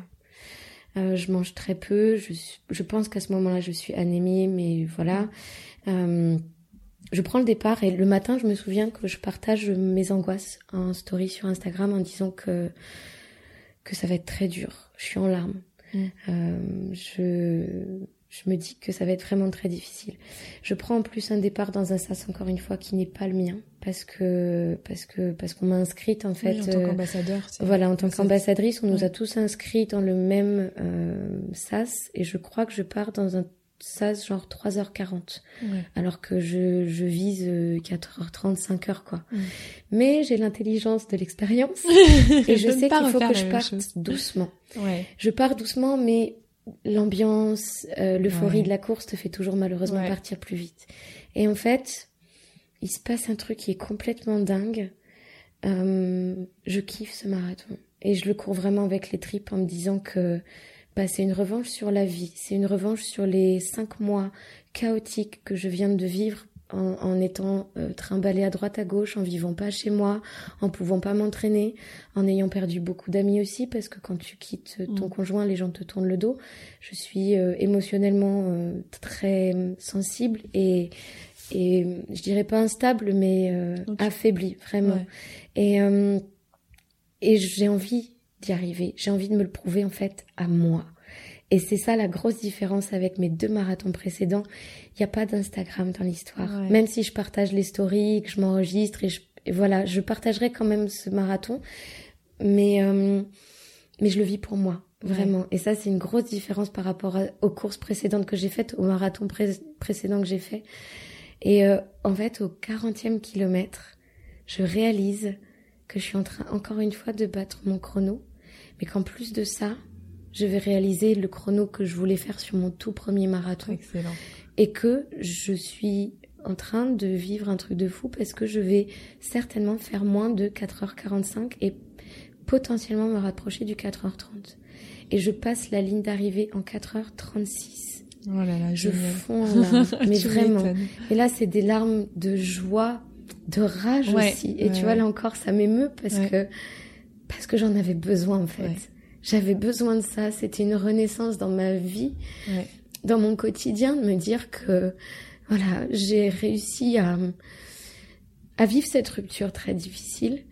Euh, je mange très peu. Je, je pense qu'à ce moment-là, je suis anémie, mais voilà. Euh, je prends le départ et le matin, je me souviens que je partage mes angoisses en story sur Instagram en disant que que ça va être très dur. Je suis en larmes. Mm. Euh, je je me dis que ça va être vraiment très difficile. Je prends en plus un départ dans un sas encore une fois qui n'est pas le mien parce que parce que parce qu'on m'a inscrite en fait. en tant euh, qu'ambassadeur. Voilà, en tant qu'ambassadrice, on nous a tous inscrits dans le même euh, sas et je crois que je pars dans un sas genre 3h40 alors que je, je vise 4h30 5h quoi mais j'ai l'intelligence de l'expérience et je sais qu'il faut que je parte doucement ouais. je pars doucement mais l'ambiance, euh, l'euphorie de la course te fait toujours malheureusement partir plus vite. Et en fait, il se passe un truc qui est complètement dingue. Euh, je kiffe ce marathon et je le cours vraiment avec les tripes en me disant que bah, c'est une revanche sur la vie, c'est une revanche sur les cinq mois chaotiques que je viens de vivre en, étant euh, trimballée à droite à gauche, en vivant pas chez moi, en pouvant pas m'entraîner, en ayant perdu beaucoup d'amis aussi parce que quand tu quittes ton mm. conjoint, les gens te tournent le dos. Je suis euh, émotionnellement euh, très sensible et et je dirais pas instable mais affaiblie vraiment. Et et j'ai envie d'y arriver. J'ai envie de me le prouver en fait à moi. Et c'est ça la grosse différence avec mes deux marathons précédents. Il n'y a pas d'Instagram dans l'histoire. Même si je partage les stories, que je m'enregistre et, je, voilà, je partagerai quand même ce marathon. Mais, euh, mais je le vis pour moi, vraiment. Et ça, c'est une grosse différence par rapport aux courses précédentes que j'ai faites, au marathon précédent que j'ai fait. Et euh, en fait, au 40e kilomètre, je réalise que je suis en train, encore une fois, de battre mon chrono. Mais qu'en plus de ça, je vais réaliser le chrono que je voulais faire sur mon tout premier marathon. Excellent. Et que je suis en train de vivre un truc de fou parce que je vais certainement faire moins de 4h45 et potentiellement me rapprocher du 4h30. Et je passe la ligne d'arrivée en 4h36. Oh là là, je fonds en larmes, mais vraiment. Et là, c'est des larmes de joie, de rage aussi. Et tu vois, là encore, ça m'émeut parce que parce que j'en avais besoin en fait. J'avais besoin de ça. C'était une renaissance dans ma vie, dans mon quotidien, de me dire que voilà, j'ai réussi à, à vivre cette rupture très difficile,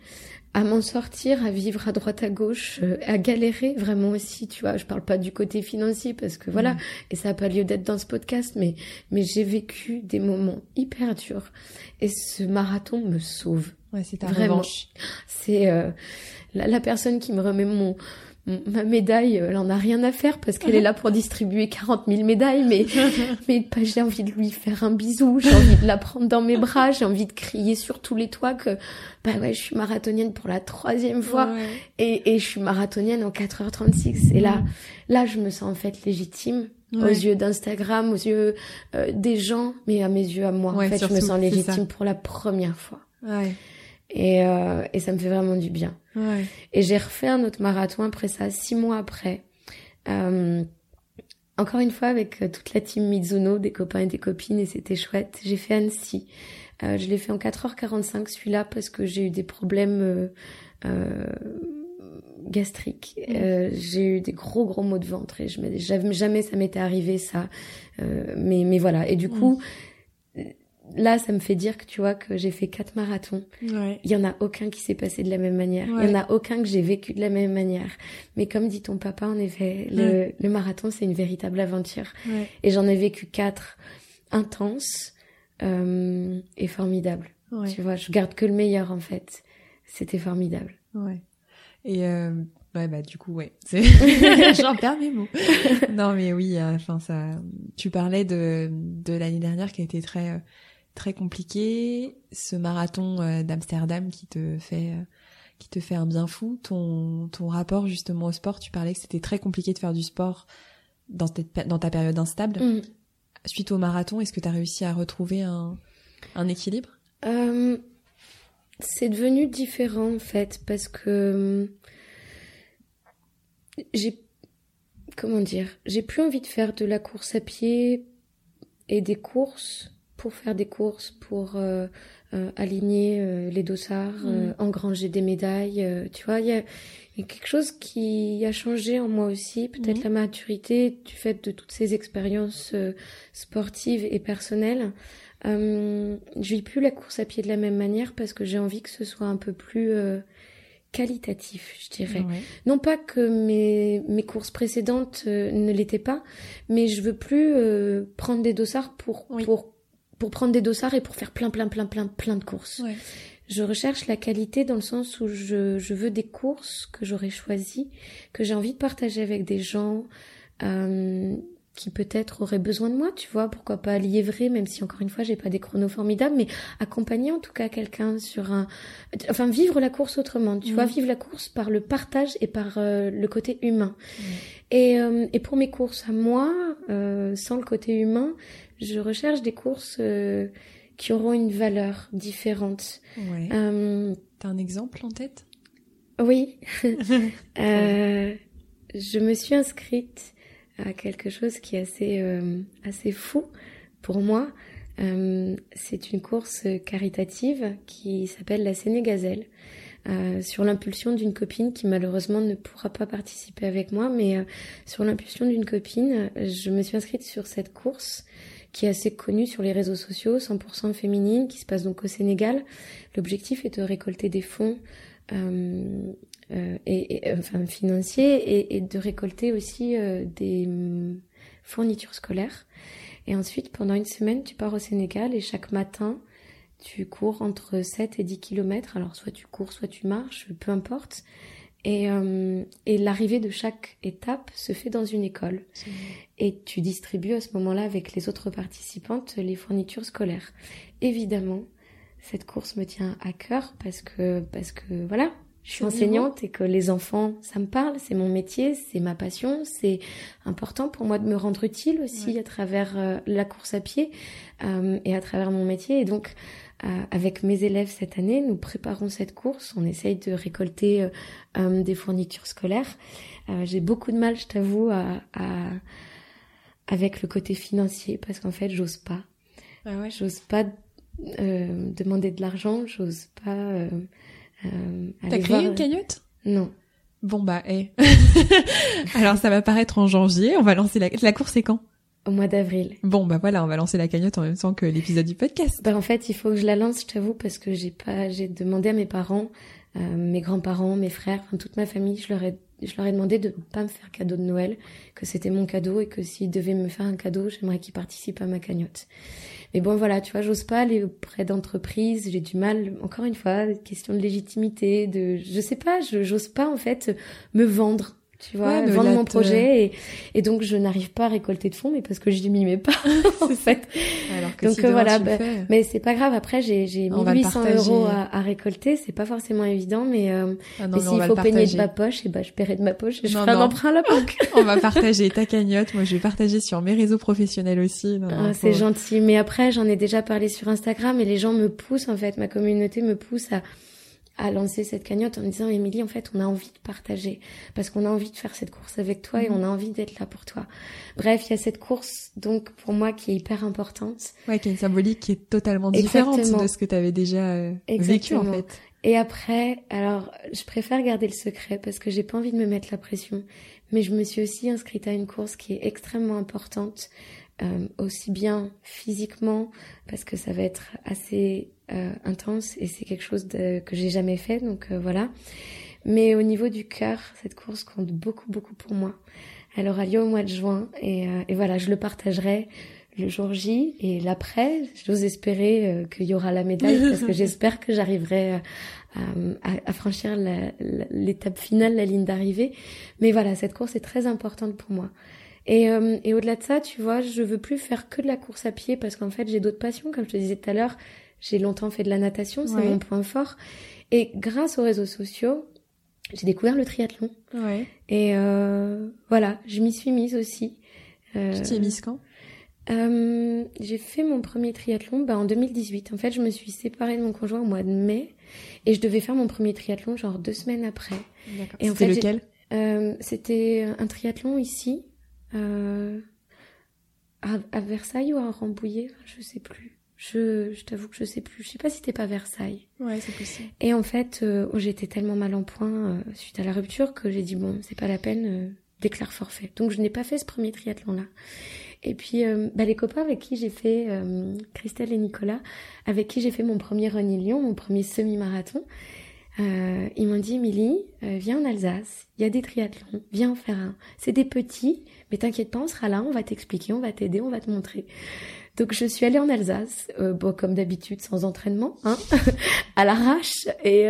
à m'en sortir, à vivre à droite à gauche, euh, à galérer vraiment aussi, tu vois. Je parle pas du côté financier parce que voilà, et ça a pas lieu d'être dans ce podcast, mais mais j'ai vécu des moments hyper durs et ce marathon me sauve. Ouais, c'est ta vraiment. C'est euh, la, la personne qui me remet mon ma médaille, elle en a rien à faire parce qu'elle est là pour distribuer 40 000 médailles, mais, mais j'ai envie de lui faire un bisou, j'ai envie de la prendre dans mes bras, j'ai envie de crier sur tous les toits que, bah ouais, je suis marathonienne pour la troisième fois et, et je suis marathonienne en 4h36. Et là, là, je me sens en fait légitime. aux yeux d'Instagram, aux yeux euh, des gens, mais à mes yeux à moi. en fait, je me sens légitime pour la première fois. Ouais. Et, euh, et ça me fait vraiment du bien. Ouais. Et j'ai refait un autre marathon après ça, six mois après. Euh, encore une fois avec euh, toute la team Mizuno, des copains et des copines, et c'était chouette. J'ai fait Annecy. Euh, je l'ai fait en 4h45 celui-là parce que j'ai eu des problèmes euh, euh gastriques. Mmh. j'ai eu des gros gros maux de ventre et je jamais, ça m'était arrivé ça. mais mais voilà. Et du mmh. Là, ça me fait dire que tu vois que j'ai fait quatre marathons. Il y en a aucun qui s'est passé de la même manière. Il y en a aucun que j'ai vécu de la même manière. Mais comme dit ton papa, en effet, le, le marathon, c'est une véritable aventure. Et j'en ai vécu quatre intenses euh, et formidables. Tu vois, je garde que le meilleur en fait. C'était formidable. Ouais. Et euh, ouais, bah du coup, ouais. J'en perds mes mots. non, mais oui. Euh, enfin, ça. Tu parlais de de l'année dernière qui a été très euh, très compliqué, ce marathon euh, d'Amsterdam qui te fait euh, qui te fait un bien fou, ton ton rapport justement au sport, tu parlais que c'était très compliqué de faire du sport dans, dans ta période instable. Mm. Suite au marathon, est-ce que tu as réussi à retrouver un, un équilibre? Euh, c'est devenu différent en fait parce que j'ai comment dire j'ai plus envie de faire de la course à pied et des courses pour faire des courses pour euh, euh, aligner euh, les dossards euh, engranger des médailles euh, tu vois il y y a quelque chose qui a changé en moi aussi peut-être Mhm. la maturité du fait de toutes ces expériences euh, sportives et personnelles euh, je vis plus la course à pied de la même manière parce que j'ai envie que ce soit un peu plus euh, qualitatif, je dirais. Ouais. Non pas que mes, mes courses précédentes euh, ne l'étaient pas, mais je veux plus euh, prendre des dossards pour, Oui. pour, pour prendre des dossards et pour faire plein, plein, plein, plein, plein de courses. Ouais. Je recherche la qualité dans le sens où je, je veux des courses que j'aurais choisies, que j'ai envie de partager avec des gens euh, qui peut-être auraient besoin de moi, tu vois, pourquoi pas liévrer, même si encore une fois j'ai pas des chronos formidables, mais accompagner en tout cas quelqu'un sur un, enfin vivre la course autrement, tu vois, vivre la course par le partage et par euh, le côté humain. Et, euh, et pour mes courses à moi, sans le côté humain, je recherche des courses euh, qui auront une valeur différente. Ouais. Euh, T'as un exemple en tête? Oui. Euh, je me suis inscrite à quelque chose qui est assez, assez fou pour moi. C'est une course caritative qui s'appelle la Sénégazelle. Euh, sur l'impulsion d'une copine qui malheureusement ne pourra pas participer avec moi, mais euh, sur l'impulsion d'une copine, je me suis inscrite sur cette course qui est assez connue sur les réseaux sociaux, 100% féminine, qui se passe donc au Sénégal. L'objectif est de récolter des fonds euh, euh, et, enfin financiers et, de récolter aussi euh, des fournitures scolaires. Et ensuite, pendant une semaine, tu pars au Sénégal et chaque matin, tu cours entre 7 et 10 kilomètres. Alors, soit tu cours, soit tu marches, peu importe. Et, euh, et l'arrivée de chaque étape se fait dans une école. Et tu distribues à ce moment-là avec les autres participantes les fournitures scolaires. Évidemment, cette course me tient à cœur parce que, parce que voilà, je suis enseignante et que les enfants, ça me parle, c'est mon métier, c'est ma passion, c'est important pour moi de me rendre utile aussi à travers euh, la course à pied euh, et à travers mon métier. Et donc, avec mes élèves cette année, nous préparons cette course. On essaye de récolter euh, euh, des fournitures scolaires. Euh, J'ai beaucoup de mal, je t'avoue, à, à- avec le côté financier parce qu'en fait, j'ose pas. Ah ouais. J'ose pas euh, demander de l'argent. J'ose pas. Euh, euh, T'as créé voir- une cagnotte? Non. Bon bah, eh. Alors ça va paraître en janvier. On va lancer la, la course c'est quand? Au mois d'avril. Bon bah voilà, on va lancer la cagnotte en même temps que l'épisode du podcast. Ben, en fait, il faut que je la lance, je t'avoue, parce que j'ai pas, j'ai demandé à mes parents, euh, mes grands-parents, mes frères, enfin, toute ma famille, je leur ai, je leur ai demandé de ne pas me faire cadeau de Noël, que c'était mon cadeau et que s'ils devaient me faire un cadeau, j'aimerais qu'ils participent à ma cagnotte. Mais bon, voilà, tu vois, j'ose pas aller auprès d'entreprises, j'ai du mal, encore une fois, question de légitimité, de, je sais pas, je, j'ose pas, en fait, me vendre. Tu vois, Ouais, vendre mon projet et, et donc je n'arrive pas à récolter de fonds, mais parce que je m'y mets pas, en fait. Alors que Donc, si voilà, bah, fais, Mais c'est pas grave. Après, j'ai j'ai On va le 1800 partager. euros à, à récolter. C'est pas forcément évident, mais, euh, ah non, mais s'il faut peigner de ma poche, et ben je paierai de ma poche et je Non, ferai un non. emprunt à la banque. on va partager ta cagnotte. Moi, je vais partager sur mes réseaux professionnels aussi. Ah, faut- c'est gentil. Mais après, j'en ai déjà parlé sur Instagram et les gens me poussent en fait. Ma communauté me pousse à à lancer cette cagnotte en me disant Émilie en fait on a envie de partager parce qu'on a envie de faire cette course avec toi et Mhm. on a envie d'être là pour toi. Bref, il y a cette course donc pour moi qui est hyper importante. Ouais, qui a une symbolique qui est totalement différente de ce que tu avais déjà euh, vécu en fait. Et après, alors, je préfère garder le secret parce que j'ai pas envie de me mettre la pression. Mais je me suis aussi inscrite à une course qui est extrêmement importante, euh, aussi bien physiquement parce que ça va être assez euh, intense et c'est quelque chose de, que j'ai jamais fait, donc euh, voilà. Mais au niveau du cœur, cette course compte beaucoup, beaucoup pour moi. Elle aura lieu au mois de juin et, euh, et voilà, je le partagerai le jour J et l'après. J'ose espérer euh, qu'il y aura la médaille parce que j'espère que j'arriverai euh, à, à- franchir l'étape finale, la ligne d'arrivée. Mais voilà, cette course est très importante pour moi. Et, euh, et au-delà de ça, tu vois, je veux plus faire que de la course à pied parce qu'en fait, j'ai d'autres passions. Comme je te disais tout à l'heure, j'ai longtemps fait de la natation, c'est Ouais. mon point fort. Et grâce aux réseaux sociaux, j'ai découvert le triathlon. Ouais. Et euh, voilà, je m'y suis mise aussi. tu t'y es mise quand? Euh, j'ai fait mon premier triathlon bah, en 2018. En fait, je me suis séparée de mon conjoint au mois de mai et je devais faire mon premier triathlon genre deux semaines après. Et en fait, lequel? Euh, C'était un triathlon ici, euh, à, Versailles ou à Rambouillet, je sais plus. Je, je t'avoue que je sais plus. Je sais pas si c'était pas Versailles. Ouais, c'est possible. Et en fait, euh, j'étais tellement mal en point euh, suite à la rupture que j'ai dit bon, c'est pas la peine, déclare forfait. Donc je n'ai pas fait ce premier triathlon là. Et puis euh, bah, les copains avec qui j'ai fait, euh, Christelle et Nicolas, avec qui j'ai fait mon premier Run Lyon, mon premier semi-marathon, euh, ils m'ont dit, Milly, viens en Alsace, il y a des triathlons, viens en faire un. C'est des petits, mais t'inquiète pas, on sera là, on va t'expliquer, on va t'aider, on va te montrer. Donc je suis allée en Alsace, bon comme d'habitude sans entraînement, hein, à l'arrache, et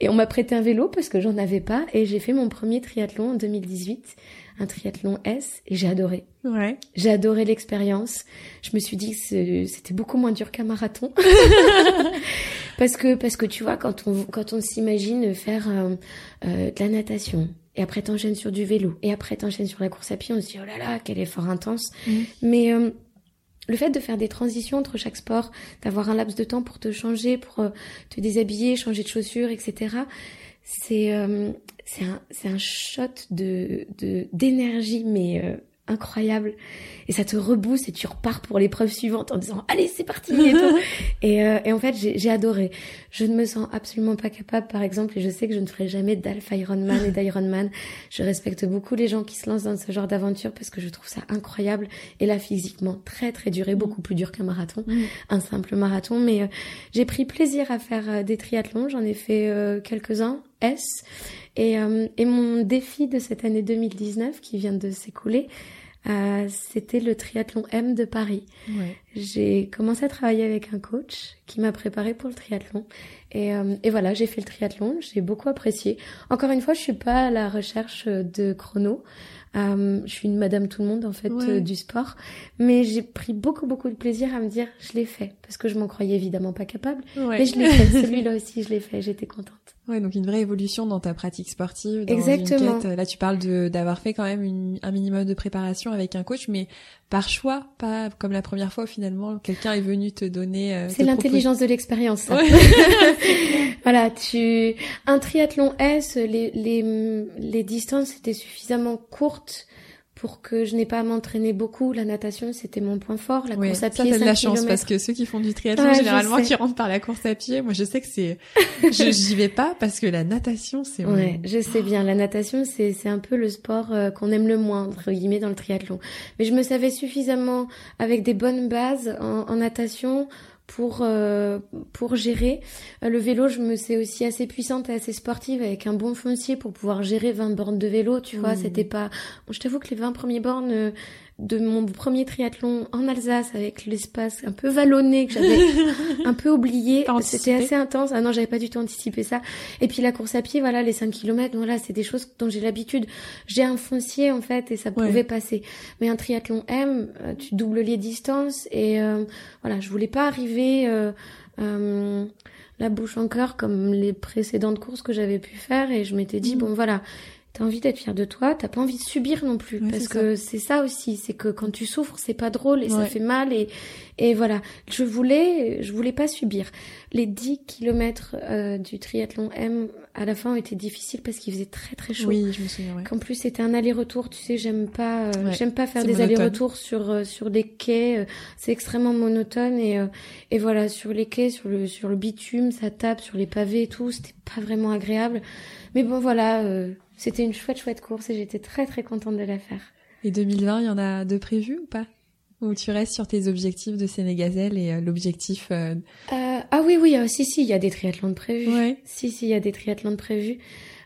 et on m'a prêté un vélo parce que j'en avais pas, et j'ai fait mon premier triathlon en 2018 un triathlon S et j'ai adoré. Ouais. J'ai adoré l'expérience. Je me suis dit que c'était beaucoup moins dur qu'un marathon. parce que parce que tu vois quand on quand on s'imagine faire euh, euh, de la natation et après t'enchaînes sur du vélo et après t'enchaînes sur la course à pied, on se dit oh là là quel effort intense. Mm. Mais euh, le fait de faire des transitions entre chaque sport, d'avoir un laps de temps pour te changer, pour te déshabiller, changer de chaussures, etc. C'est c'est un, c'est un shot de, de, d'énergie, mais euh, incroyable. Et ça te rebooste et tu repars pour l'épreuve suivante en disant, allez, c'est parti. et, euh, et, en fait, j'ai, j'ai adoré. Je ne me sens absolument pas capable, par exemple, et je sais que je ne ferai jamais d'Alpha Ironman et d'Ironman. Je respecte beaucoup les gens qui se lancent dans ce genre d'aventure parce que je trouve ça incroyable. Et là, physiquement, très, très dur et beaucoup plus dur qu'un marathon, un simple marathon. Mais euh, j'ai pris plaisir à faire des triathlons. J'en ai fait quelques-uns. S. Et, euh, et mon défi de cette année 2019 qui vient de s'écouler, euh, c'était le triathlon M de Paris. Ouais. J'ai commencé à travailler avec un coach qui m'a préparé pour le triathlon. Et, euh, et voilà, j'ai fait le triathlon, j'ai beaucoup apprécié. Encore une fois, je suis pas à la recherche de chrono. Euh, je suis une madame tout le monde en fait euh, du sport, mais j'ai pris beaucoup beaucoup de plaisir à me dire je l'ai fait parce que je m'en croyais évidemment pas capable, mais je l'ai fait. Celui-là aussi je l'ai fait, j'étais contente. Ouais, donc une vraie évolution dans ta pratique sportive. Dans Exactement. Une quête. Là, tu parles de d'avoir fait quand même une, un minimum de préparation avec un coach, mais par choix, pas comme la première fois où finalement quelqu'un est venu te donner. Euh, c'est l'intelligence de l'expérience. voilà, tu un triathlon S, les les les distances étaient suffisamment courtes pour que je n'ai pas à m'entraîner beaucoup. La natation, c'était mon point fort. La course à pied, ça, de la chance parce que ceux qui font du triathlon, généralement, qui rentrent par la course à pied, moi, je sais que c'est, je, j'y vais pas parce que la natation, c'est. Ouais, je sais bien. La natation, c'est, c'est un peu le sport euh, qu'on aime le moins, entre guillemets, dans le triathlon. Mais je me savais suffisamment avec des bonnes bases en, en natation pour euh, pour gérer. Euh, le vélo, je me sais aussi assez puissante et assez sportive avec un bon foncier pour pouvoir gérer 20 bornes de vélo, tu vois, mmh. c'était pas je t'avoue que les 20 premiers bornes euh, de mon premier triathlon en Alsace avec l'espace un peu vallonné que j'avais un peu oublié. C'était assez intense. Ah non, j'avais pas du tout anticipé ça. Et puis la course à pied, voilà, les 5 km, voilà, c'est des choses dont j'ai l'habitude. J'ai un foncier en fait et ça pouvait passer. Mais un triathlon M, euh, tu doubles les distances et euh, voilà, je voulais pas arriver euh, euh, la bouche en cœur comme les précédentes courses que j'avais pu faire et je m'étais dit mm. bon voilà, T'as envie d'être fier de toi, t'as pas envie de subir non plus, parce que c'est ça aussi, c'est que quand tu souffres, c'est pas drôle et ça fait mal et et voilà. Je voulais, je voulais pas subir. Les 10 kilomètres euh, du triathlon M à la fin ont été difficiles parce qu'il faisait très très chaud. Oui, je me souviens. Ouais. Qu'en plus c'était un aller-retour, tu sais, j'aime pas, euh, j'aime pas faire des allers-retours sur euh, sur des quais, c'est extrêmement monotone et et voilà sur les quais, sur le sur le bitume, ça tape sur les pavés et tout, c'était pas vraiment agréable. Mais bon voilà c'était une chouette, chouette course et j'étais très, très contente de la faire. Et 2020, il y en a de prévus ou pas? Ou tu restes sur tes objectifs de Sénégazelle et euh, l'objectif... Euh... Euh, ah oui, oui, euh, si, si, il y a des triathlons de prévus. Ouais. Si, si, il y a des triathlons de prévus.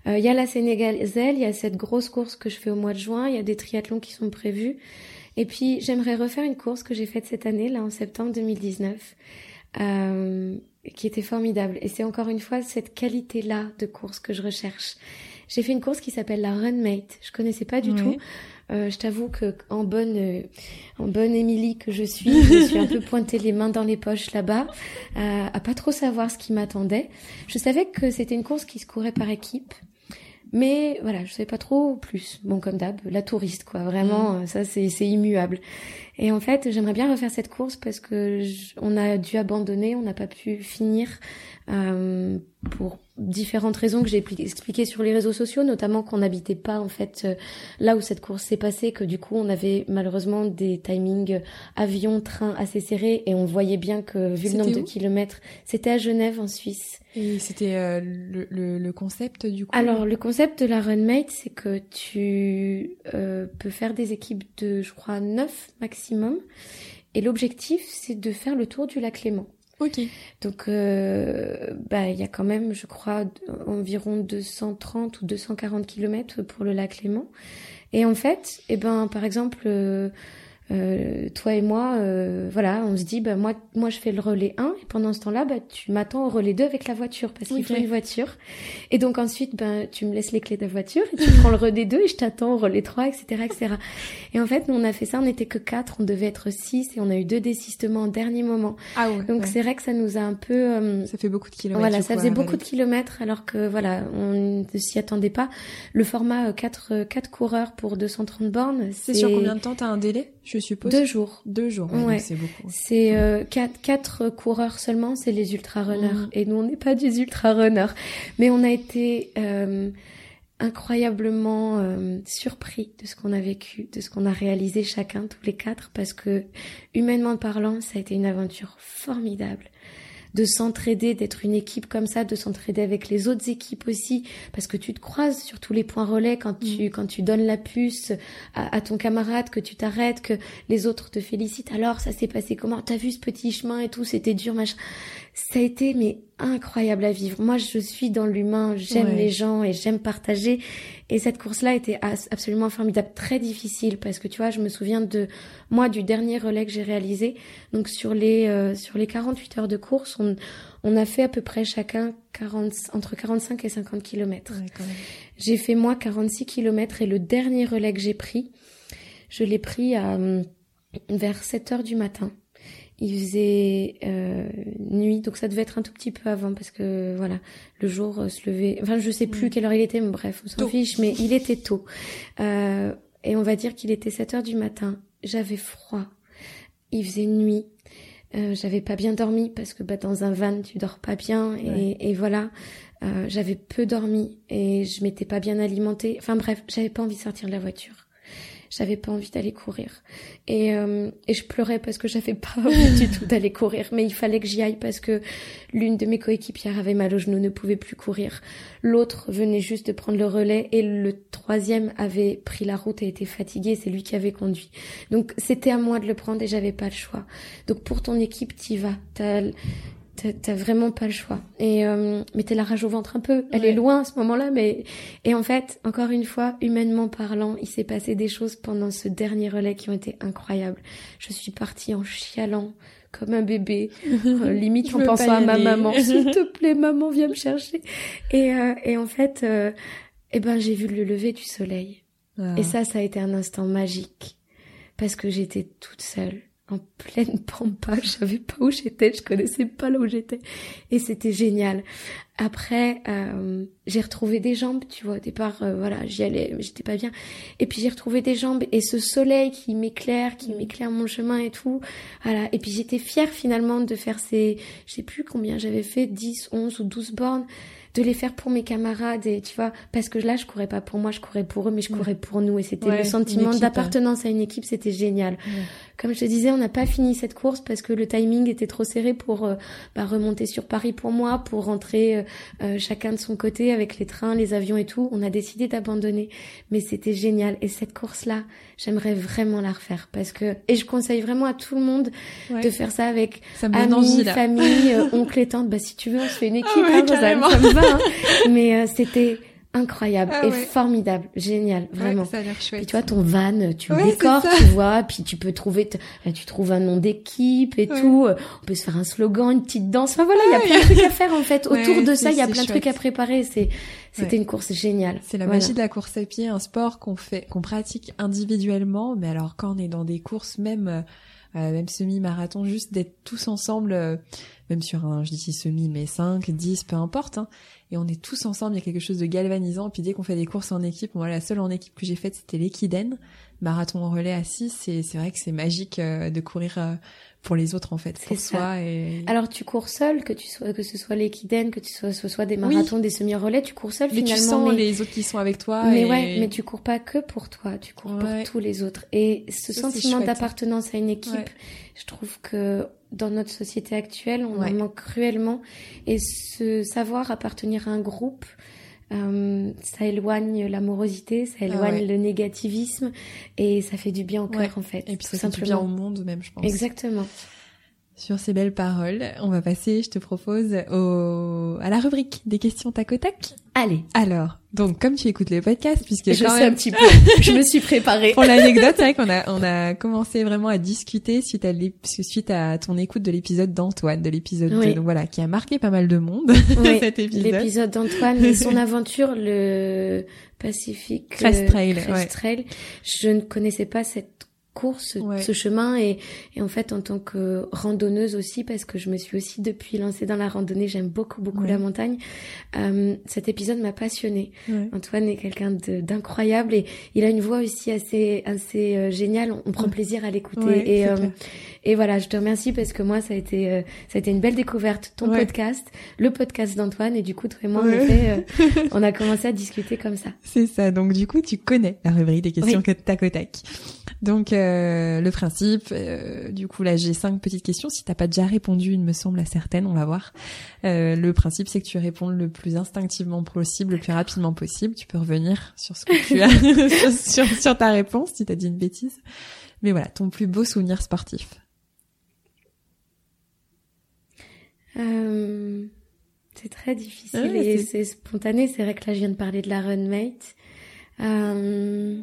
Il y a la Sénégazelle, il y a cette grosse course que je fais au mois de juin, il y a des triathlons qui sont prévus. Et puis, j'aimerais refaire une course que j'ai faite cette année, là, en septembre 2019. qui était formidable. Et c'est encore une fois cette qualité-là de course que je recherche. J'ai fait une course qui s'appelle la Runmate. Je connaissais pas du tout. Euh, je t'avoue que en bonne euh, en bonne Émilie que je suis, je suis un peu pointée les mains dans les poches là-bas, euh, à pas trop savoir ce qui m'attendait. Je savais que c'était une course qui se courait par équipe. Mais voilà, je savais pas trop plus. Bon, comme d'hab, la touriste, quoi. Vraiment, Mm. euh, ça, c'est, c'est immuable. Et en fait, j'aimerais bien refaire cette course parce que je- on a dû abandonner, on n'a pas pu finir euh, pour différentes raisons que j'ai pli- expliquées sur les réseaux sociaux, notamment qu'on n'habitait pas en fait euh, là où cette course s'est passée, que du coup on avait malheureusement des timings euh, avion, train assez serrés et on voyait bien que vu le nombre de kilomètres, c'était à Genève en Suisse. Et c'était euh, le, le, le concept du coup? Alors, le concept de la Runmate, c'est que tu euh, peux faire des équipes de, je crois, 9 maximum. Et l'objectif, c'est de faire le tour du lac Léman. Ok. Donc, euh, bah, il y a quand même, je crois, environ 230 ou 240 kilomètres pour le lac Léman. Et en fait, eh ben, par exemple, euh, euh, toi et moi, euh, voilà, on se dit, bah, moi, moi, je fais le relais 1, et pendant ce temps-là, bah, tu m'attends au relais 2 avec la voiture, parce qu'il faut une voiture. Et donc ensuite, ben, tu me laisses les clés de la voiture, et tu prends le relais 2, et je t'attends au relais 3, etc., etc. Et en fait, nous, on a fait ça, on n'était que 4, on devait être 6, et on a eu deux désistements au dernier moment. Ah ouais. Donc ouais. c'est vrai que ça nous a un peu... euh, Ça fait beaucoup de kilomètres. voilà, ça faisait beaucoup de kilomètres alors que voilà, on ne s'y attendait pas. Le format 4 quatre coureurs pour 230 bornes, C'est sur combien de temps T'as un délai, je suppose Deux jours. Deux jours, ouais, Ouais. donc c'est beaucoup. C'est euh, quatre, quatre coureurs seulement, c'est les ultra runners. Mhm. Et nous, on n'est pas des ultra runners, mais on a été euh, incroyablement euh, surpris de ce qu'on a vécu, de ce qu'on a réalisé chacun, tous les quatre, parce que humainement parlant, ça a été une aventure formidable de s'entraider, d'être une équipe comme ça, de s'entraider avec les autres équipes aussi, parce que tu te croises sur tous les points relais quand tu quand tu donnes la puce à, à ton camarade, que tu t'arrêtes, que les autres te félicitent. Alors ça s'est passé comment? T'as vu ce petit chemin et tout? C'était dur, machin. Ça a été mais incroyable à vivre. Moi, je suis dans l'humain, j'aime Ouais. les gens et j'aime partager. Et cette course-là était absolument formidable, très difficile parce que tu vois, je me souviens de moi du dernier relais que j'ai réalisé. Donc sur les euh, sur les 48 heures de course, on on a fait à peu près chacun 40 entre 45 et 50 kilomètres. Ouais. J'ai fait moi 46 kilomètres et le dernier relais que j'ai pris, je l'ai pris à hum, vers 7 heures du matin. Il faisait euh, nuit, donc ça devait être un tout petit peu avant parce que voilà, le jour euh, se levait. Enfin, je sais plus Mm. quelle heure il était, mais bref, on s'en Tôt. fiche, mais il était tôt. Euh, et on va dire qu'il était 7 heures du matin. J'avais froid. Il faisait nuit. Euh, j'avais pas bien dormi parce que bah, dans un van tu dors pas bien et, Ouais. et voilà Euh, j'avais peu dormi et je m'étais pas bien alimentée enfin bref j'avais pas envie de sortir de la voiture j'avais pas envie d'aller courir. Et, euh, et je pleurais parce que j'avais pas envie du tout d'aller courir. Mais il fallait que j'y aille parce que l'une de mes coéquipières avait mal au genou ne pouvait plus courir. L'autre venait juste de prendre le relais et le troisième avait pris la route et était fatigué. C'est lui qui avait conduit. Donc c'était à moi de le prendre et j'avais pas le choix. Donc pour ton équipe, t'y vas. T'as, t'as, vraiment pas le choix. Et euh, mais t'as la rage au ventre un peu. Elle Ouais. est loin à ce moment-là, mais et en fait, encore une fois, humainement parlant, il s'est passé des choses pendant ce dernier relais qui ont été incroyables. Je suis partie en chialant comme un bébé, euh, limite en pensant à ma maman. S'il te plaît, maman, viens me chercher. Et euh, et en fait, euh, eh ben j'ai vu le lever du soleil. Ah. Et ça, ça a été un instant magique. Parce que j'étais toute seule, en pleine pampa. Je savais pas où j'étais, je connaissais pas là où j'étais. Et c'était génial. Après, euh, j'ai retrouvé des jambes, tu vois. Au départ, euh, voilà, j'y allais, mais j'étais pas bien. Et puis j'ai retrouvé des jambes et ce soleil qui m'éclaire, qui m'éclaire mon chemin et tout. Voilà. Et puis j'étais fière finalement de faire ces, je sais plus combien j'avais fait, 10, 11 ou 12 bornes de les faire pour mes camarades et tu vois parce que là je courais pas pour moi je courais pour eux mais je courais pour nous et c'était Ouais, le sentiment équipe, d'appartenance à une équipe c'était génial comme je te disais on n'a pas fini cette course parce que le timing était trop serré pour euh, bah, remonter sur Paris pour moi pour rentrer euh, euh, chacun de son côté avec les trains les avions et tout on a décidé d'abandonner mais c'était génial et cette course là j'aimerais vraiment la refaire parce que et je conseille vraiment à tout le monde Ouais. de faire ça avec Ça amis, envie famille, euh, oncle et tante. Bah si tu veux, on se fait une équipe, Ah hein, Rosanne, carrément. ça me va. Mais euh, c'était incroyable Ah et ouais. formidable, génial, vraiment. Ouais, ça a l'air chouette. tu vois ton van, tu le Ouais, décores, tu vois, puis tu peux trouver, là, tu trouves un nom d'équipe et tout. euh, On peut se faire un slogan, une petite danse. Enfin voilà, il y a plein de trucs à faire en fait. Autour de ça, il y a plein de trucs à préparer. C'est, c'était une course géniale. C'est la Voilà. magie de la course à pied, un sport qu'on fait, qu'on pratique individuellement, mais alors quand on est dans des courses même euh, même semi-marathon, juste d'être tous ensemble, même sur un, je dis semi, mais 5, 10, peu importe, hein, et on est tous ensemble, il y a quelque chose de galvanisant, puis dès qu'on fait des courses en équipe, moi la seule en équipe que j'ai faite c'était l'équidène, marathon en relais à 6, et c'est vrai que c'est magique de courir pour les autres en fait, pour soi. Et... Alors tu cours seul, que tu sois que ce soit l'équidène, que tu sois ce soit des marathons, des semi-relais, tu cours seul mais finalement. Tu sens les autres qui sont avec toi. Mais ouais, mais tu cours pas que pour toi, tu cours pour tous les autres. Et ce sentiment d'appartenance à une équipe, je trouve que dans notre société actuelle, on en manque cruellement. Et ce savoir appartenir à un groupe, euh, ça éloigne l'amorosité, ça ah éloigne le négativisme et ça fait du bien au cœur en fait. Et puis ça fait du bien au monde même, je pense. Exactement. Sur ces belles paroles, on va passer, je te propose, au... à la rubrique des questions tac au tac. Allez. Alors, donc comme tu écoutes les podcasts, puisque je quand sais même... un petit peu, je me suis préparée. Pour l'anecdote, c'est vrai qu'on a on a commencé vraiment à discuter suite à suite à ton écoute de l'épisode d'Antoine, de l'épisode oui. donc voilà, qui a marqué pas mal de monde oui, cet épisode. L'épisode d'Antoine et son aventure, le Pacific Crest Trail. Crest ouais. Trail. Je ne connaissais pas cette course, Ouais. ce chemin et, et en fait en tant que randonneuse aussi parce que je me suis aussi depuis lancée dans la randonnée, j'aime beaucoup beaucoup Ouais. la montagne. Euh, cet épisode m'a passionnée. Ouais. Antoine est quelqu'un d'incroyable et il a une voix aussi assez assez euh, géniale. On, on prend plaisir à l'écouter et euh. Et voilà, je te remercie parce que moi ça a été euh, ça a été une belle découverte ton Ouais. podcast, le podcast d'Antoine et du coup toi et moi Ouais. effet, euh, on a commencé à discuter comme ça. C'est ça. Donc du coup, tu connais la rubrique des questions Oui. que tac au tac. Donc euh, le principe, euh, du coup là j'ai cinq petites questions. Si t'as pas déjà répondu, il me semble à certaines, on va voir. Euh, le principe c'est que tu réponds le plus instinctivement possible, le plus rapidement possible. Tu peux revenir sur ce que tu as sur, sur, sur ta réponse si t'as dit une bêtise. Mais voilà, ton plus beau souvenir sportif. Euh, c'est très difficile Ouais, et c'est- spontané. C'est vrai que là, je viens de parler de la Runmate. Euh,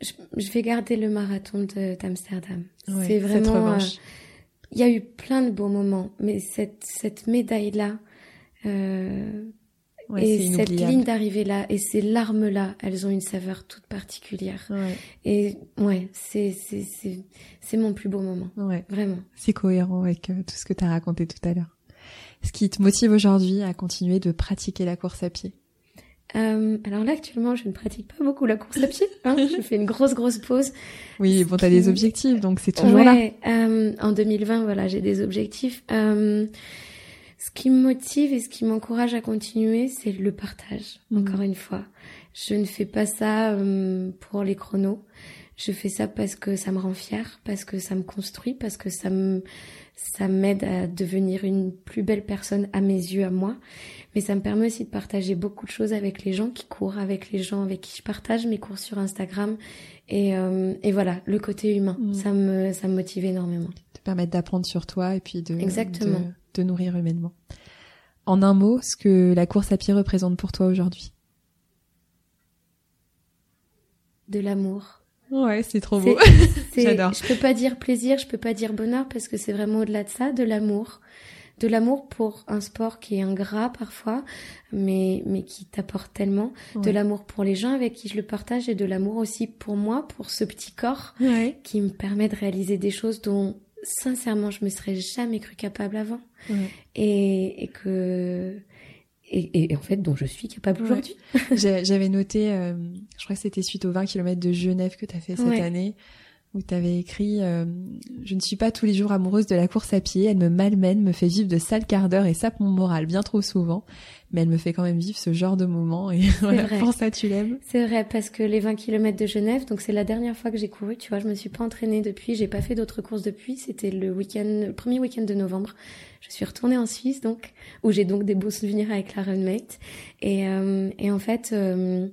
je, je vais garder le marathon d'Amsterdam. Ouais, c'est vraiment. euh. Il y a eu plein de beaux moments, mais cette cette médaille là. Euh, Ouais, et cette ligne d'arrivée là et ces larmes là, elles ont une saveur toute particulière. Ouais, Et ouais, c'est c'est c'est c'est mon plus beau moment, ouais. vraiment. C'est cohérent avec euh, tout ce que tu as raconté tout à l'heure. Ce qui te motive aujourd'hui à continuer de pratiquer la course à pied? Euh, alors là, actuellement, je ne pratique pas beaucoup la course à pied. Hein. je fais une grosse, grosse pause. Oui, bon, t'as qui- des objectifs, donc c'est toujours là. Ouais, euh, en 2020, voilà, j'ai des objectifs. Euh, ce qui me motive et ce qui m'encourage à continuer, c'est le partage. Mhm. Encore une fois, je ne fais pas ça euh, pour les chronos. Je fais ça parce que ça me rend fière, parce que ça me construit, parce que ça me ça m'aide à devenir une plus belle personne à mes yeux, à moi. Mais ça me permet aussi de partager beaucoup de choses avec les gens qui courent, avec les gens avec qui je partage mes cours sur Instagram. Et, euh, et voilà, le côté humain, Mhm. ça me ça me motive énormément. Te permettre d'apprendre sur toi et puis de, Exactement. de, de nourrir humainement. En un mot, ce que la course à pied représente pour toi aujourd'hui. De l'amour. Ouais, c'est trop beau. J'adore. Je peux pas dire plaisir, je peux pas dire bonheur parce que c'est vraiment au-delà de ça, de l'amour. De l'amour pour un sport qui est ingrat parfois, mais, mais qui t'apporte tellement. De l'amour pour les gens avec qui je le partage et de l'amour aussi pour moi, pour ce petit corps Ouais. qui me permet de réaliser des choses dont sincèrement je me serais jamais cru capable avant Ouais. et, et que et, et en fait dont je suis capable Ouais. aujourd'hui. J'avais noté, euh, je crois que c'était suite aux 20 km de Genève que tu as fait cette Ouais. année, où tu avais écrit euh, Je ne suis pas tous les jours amoureuse de la course à pied, elle me malmène, me fait vivre de sales quarts d'heure et sape mon moral bien trop souvent, mais elle me fait quand même vivre ce genre de moment et voilà, vrai. pour ça tu l'aimes. C'est vrai parce que les 20 km de Genève, donc c'est la dernière fois que j'ai couru, tu vois, je me suis pas entraînée depuis, j'ai pas fait d'autres courses depuis, c'était le week-end, le premier week-end de novembre. Je suis retournée en Suisse donc, où j'ai donc des beaux souvenirs avec la Runmate. Et, euh, et en fait, euh,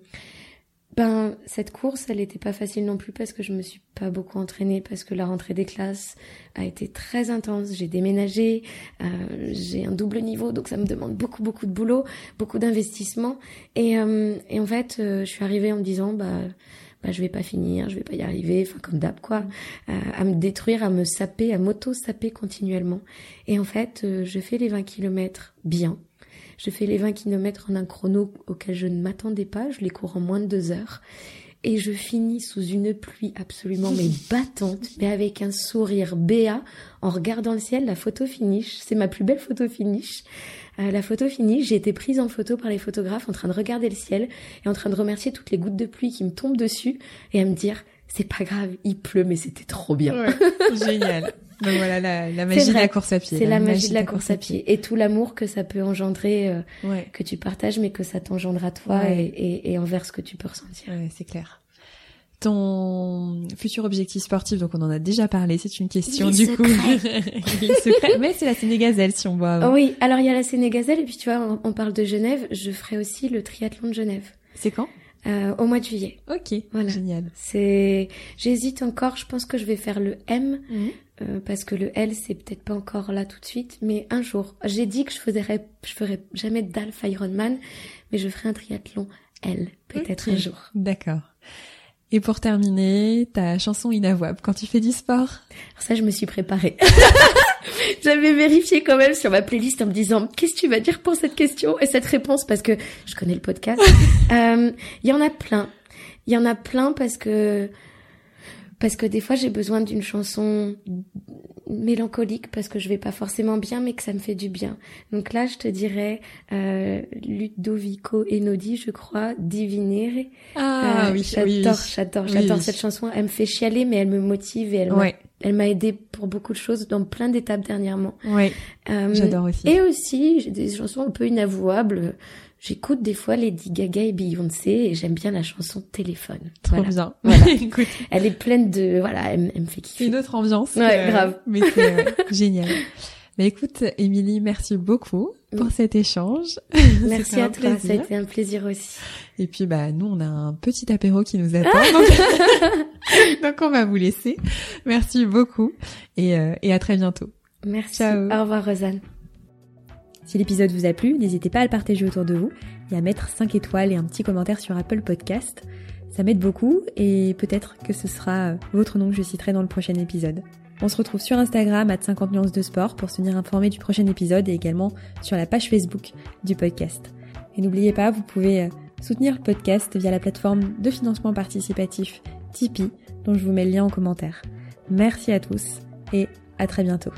ben cette course, elle était pas facile non plus parce que je me suis pas beaucoup entraînée parce que la rentrée des classes a été très intense. J'ai déménagé, euh, j'ai un double niveau, donc ça me demande beaucoup beaucoup de boulot, beaucoup d'investissement. Et, euh, et en fait, euh, je suis arrivée en me disant bah bah je vais pas finir, je vais pas y arriver, enfin comme d'hab quoi, euh, à me détruire, à me saper, à m'auto-saper continuellement. Et en fait, euh, je fais les 20 kilomètres bien. Je fais les 20 kilomètres en un chrono auquel je ne m'attendais pas. Je les cours en moins de deux heures. et je finis sous une pluie absolument mais battante, mais avec un sourire béat en regardant le ciel. La photo finish, c'est ma plus belle photo finish. Euh, la photo finish, j'ai été prise en photo par les photographes en train de regarder le ciel et en train de remercier toutes les gouttes de pluie qui me tombent dessus et à me dire c'est pas grave, il pleut mais c'était trop bien. génial. Donc voilà la, magie de la course à pied. C'est la, magie de la, course, à pied. et tout l'amour que ça peut engendrer, euh, que tu partages, mais que ça t'engendra toi et, et, et, envers ce que tu peux ressentir. Ouais, c'est clair. Ton futur objectif sportif, donc on en a déjà parlé, c'est une question du coup. Mais c'est la Sénégazelle si on voit. Oui, alors il y a la Sénégazelle et puis tu vois, on, parle de Genève, je ferai aussi le triathlon de Genève. C'est quand? Euh, Au mois de juillet. Ok, voilà. génial. C'est, j'hésite encore, je pense que je vais faire le M. Mhm. Euh, parce que le L c'est peut-être pas encore là tout de suite, mais un jour, j'ai dit que je ferais, je ferais jamais d'Alpha Ironman, mais je ferai un triathlon L peut-être un jour. D'accord. Et pour terminer, ta chanson inavouable quand tu fais du sport? Ça, je me suis préparée. J'avais vérifié quand même sur ma playlist en me disant qu'est-ce que tu vas dire pour cette question? Et cette réponse parce que je connais le podcast. Euh, il y en a plein. Il y en a plein parce que parce que des fois j'ai besoin d'une chanson mélancolique parce que je vais pas forcément bien mais que ça me fait du bien. Donc là je te dirais euh, Ludovico Enodi je crois Divinere. Ah euh, oui, j'adore, j'adore, j'adore cette chanson. Elle me fait chialer mais elle me motive et elle m'a, elle m'a aidé pour beaucoup de choses dans plein d'étapes dernièrement. Oui. Euh, j'adore aussi. Et aussi j'ai des chansons un peu inavouables. J'écoute des fois Lady Gaga et Beyoncé et j'aime bien la chanson Téléphone. Trop bien. Voilà. Écoute. Elle est pleine de, voilà, elle, me fait kiffer. Une autre ambiance. Ouais, grave. Mais c'est euh, génial. Mais écoute, Émilie, merci beaucoup pour cet échange. Merci à toi, ça a été un plaisir aussi. Et puis, bah, nous, on a un petit apéro qui nous attend. donc... on va vous laisser. Merci beaucoup et, euh, et à très bientôt. Merci. Ciao. Au revoir, Rosanne. Si l'épisode vous a plu, n'hésitez pas à le partager autour de vous et à mettre 5 étoiles et un petit commentaire sur Apple Podcast. Ça m'aide beaucoup et peut-être que ce sera votre nom que je citerai dans le prochain épisode. On se retrouve sur Instagram à 50 nuances de sport pour se tenir informé du prochain épisode et également sur la page Facebook du podcast. Et n'oubliez pas, vous pouvez euh, soutenir le podcast via la plateforme de financement participatif Tipeee dont je vous mets le lien en commentaire. Merci à tous et à très bientôt.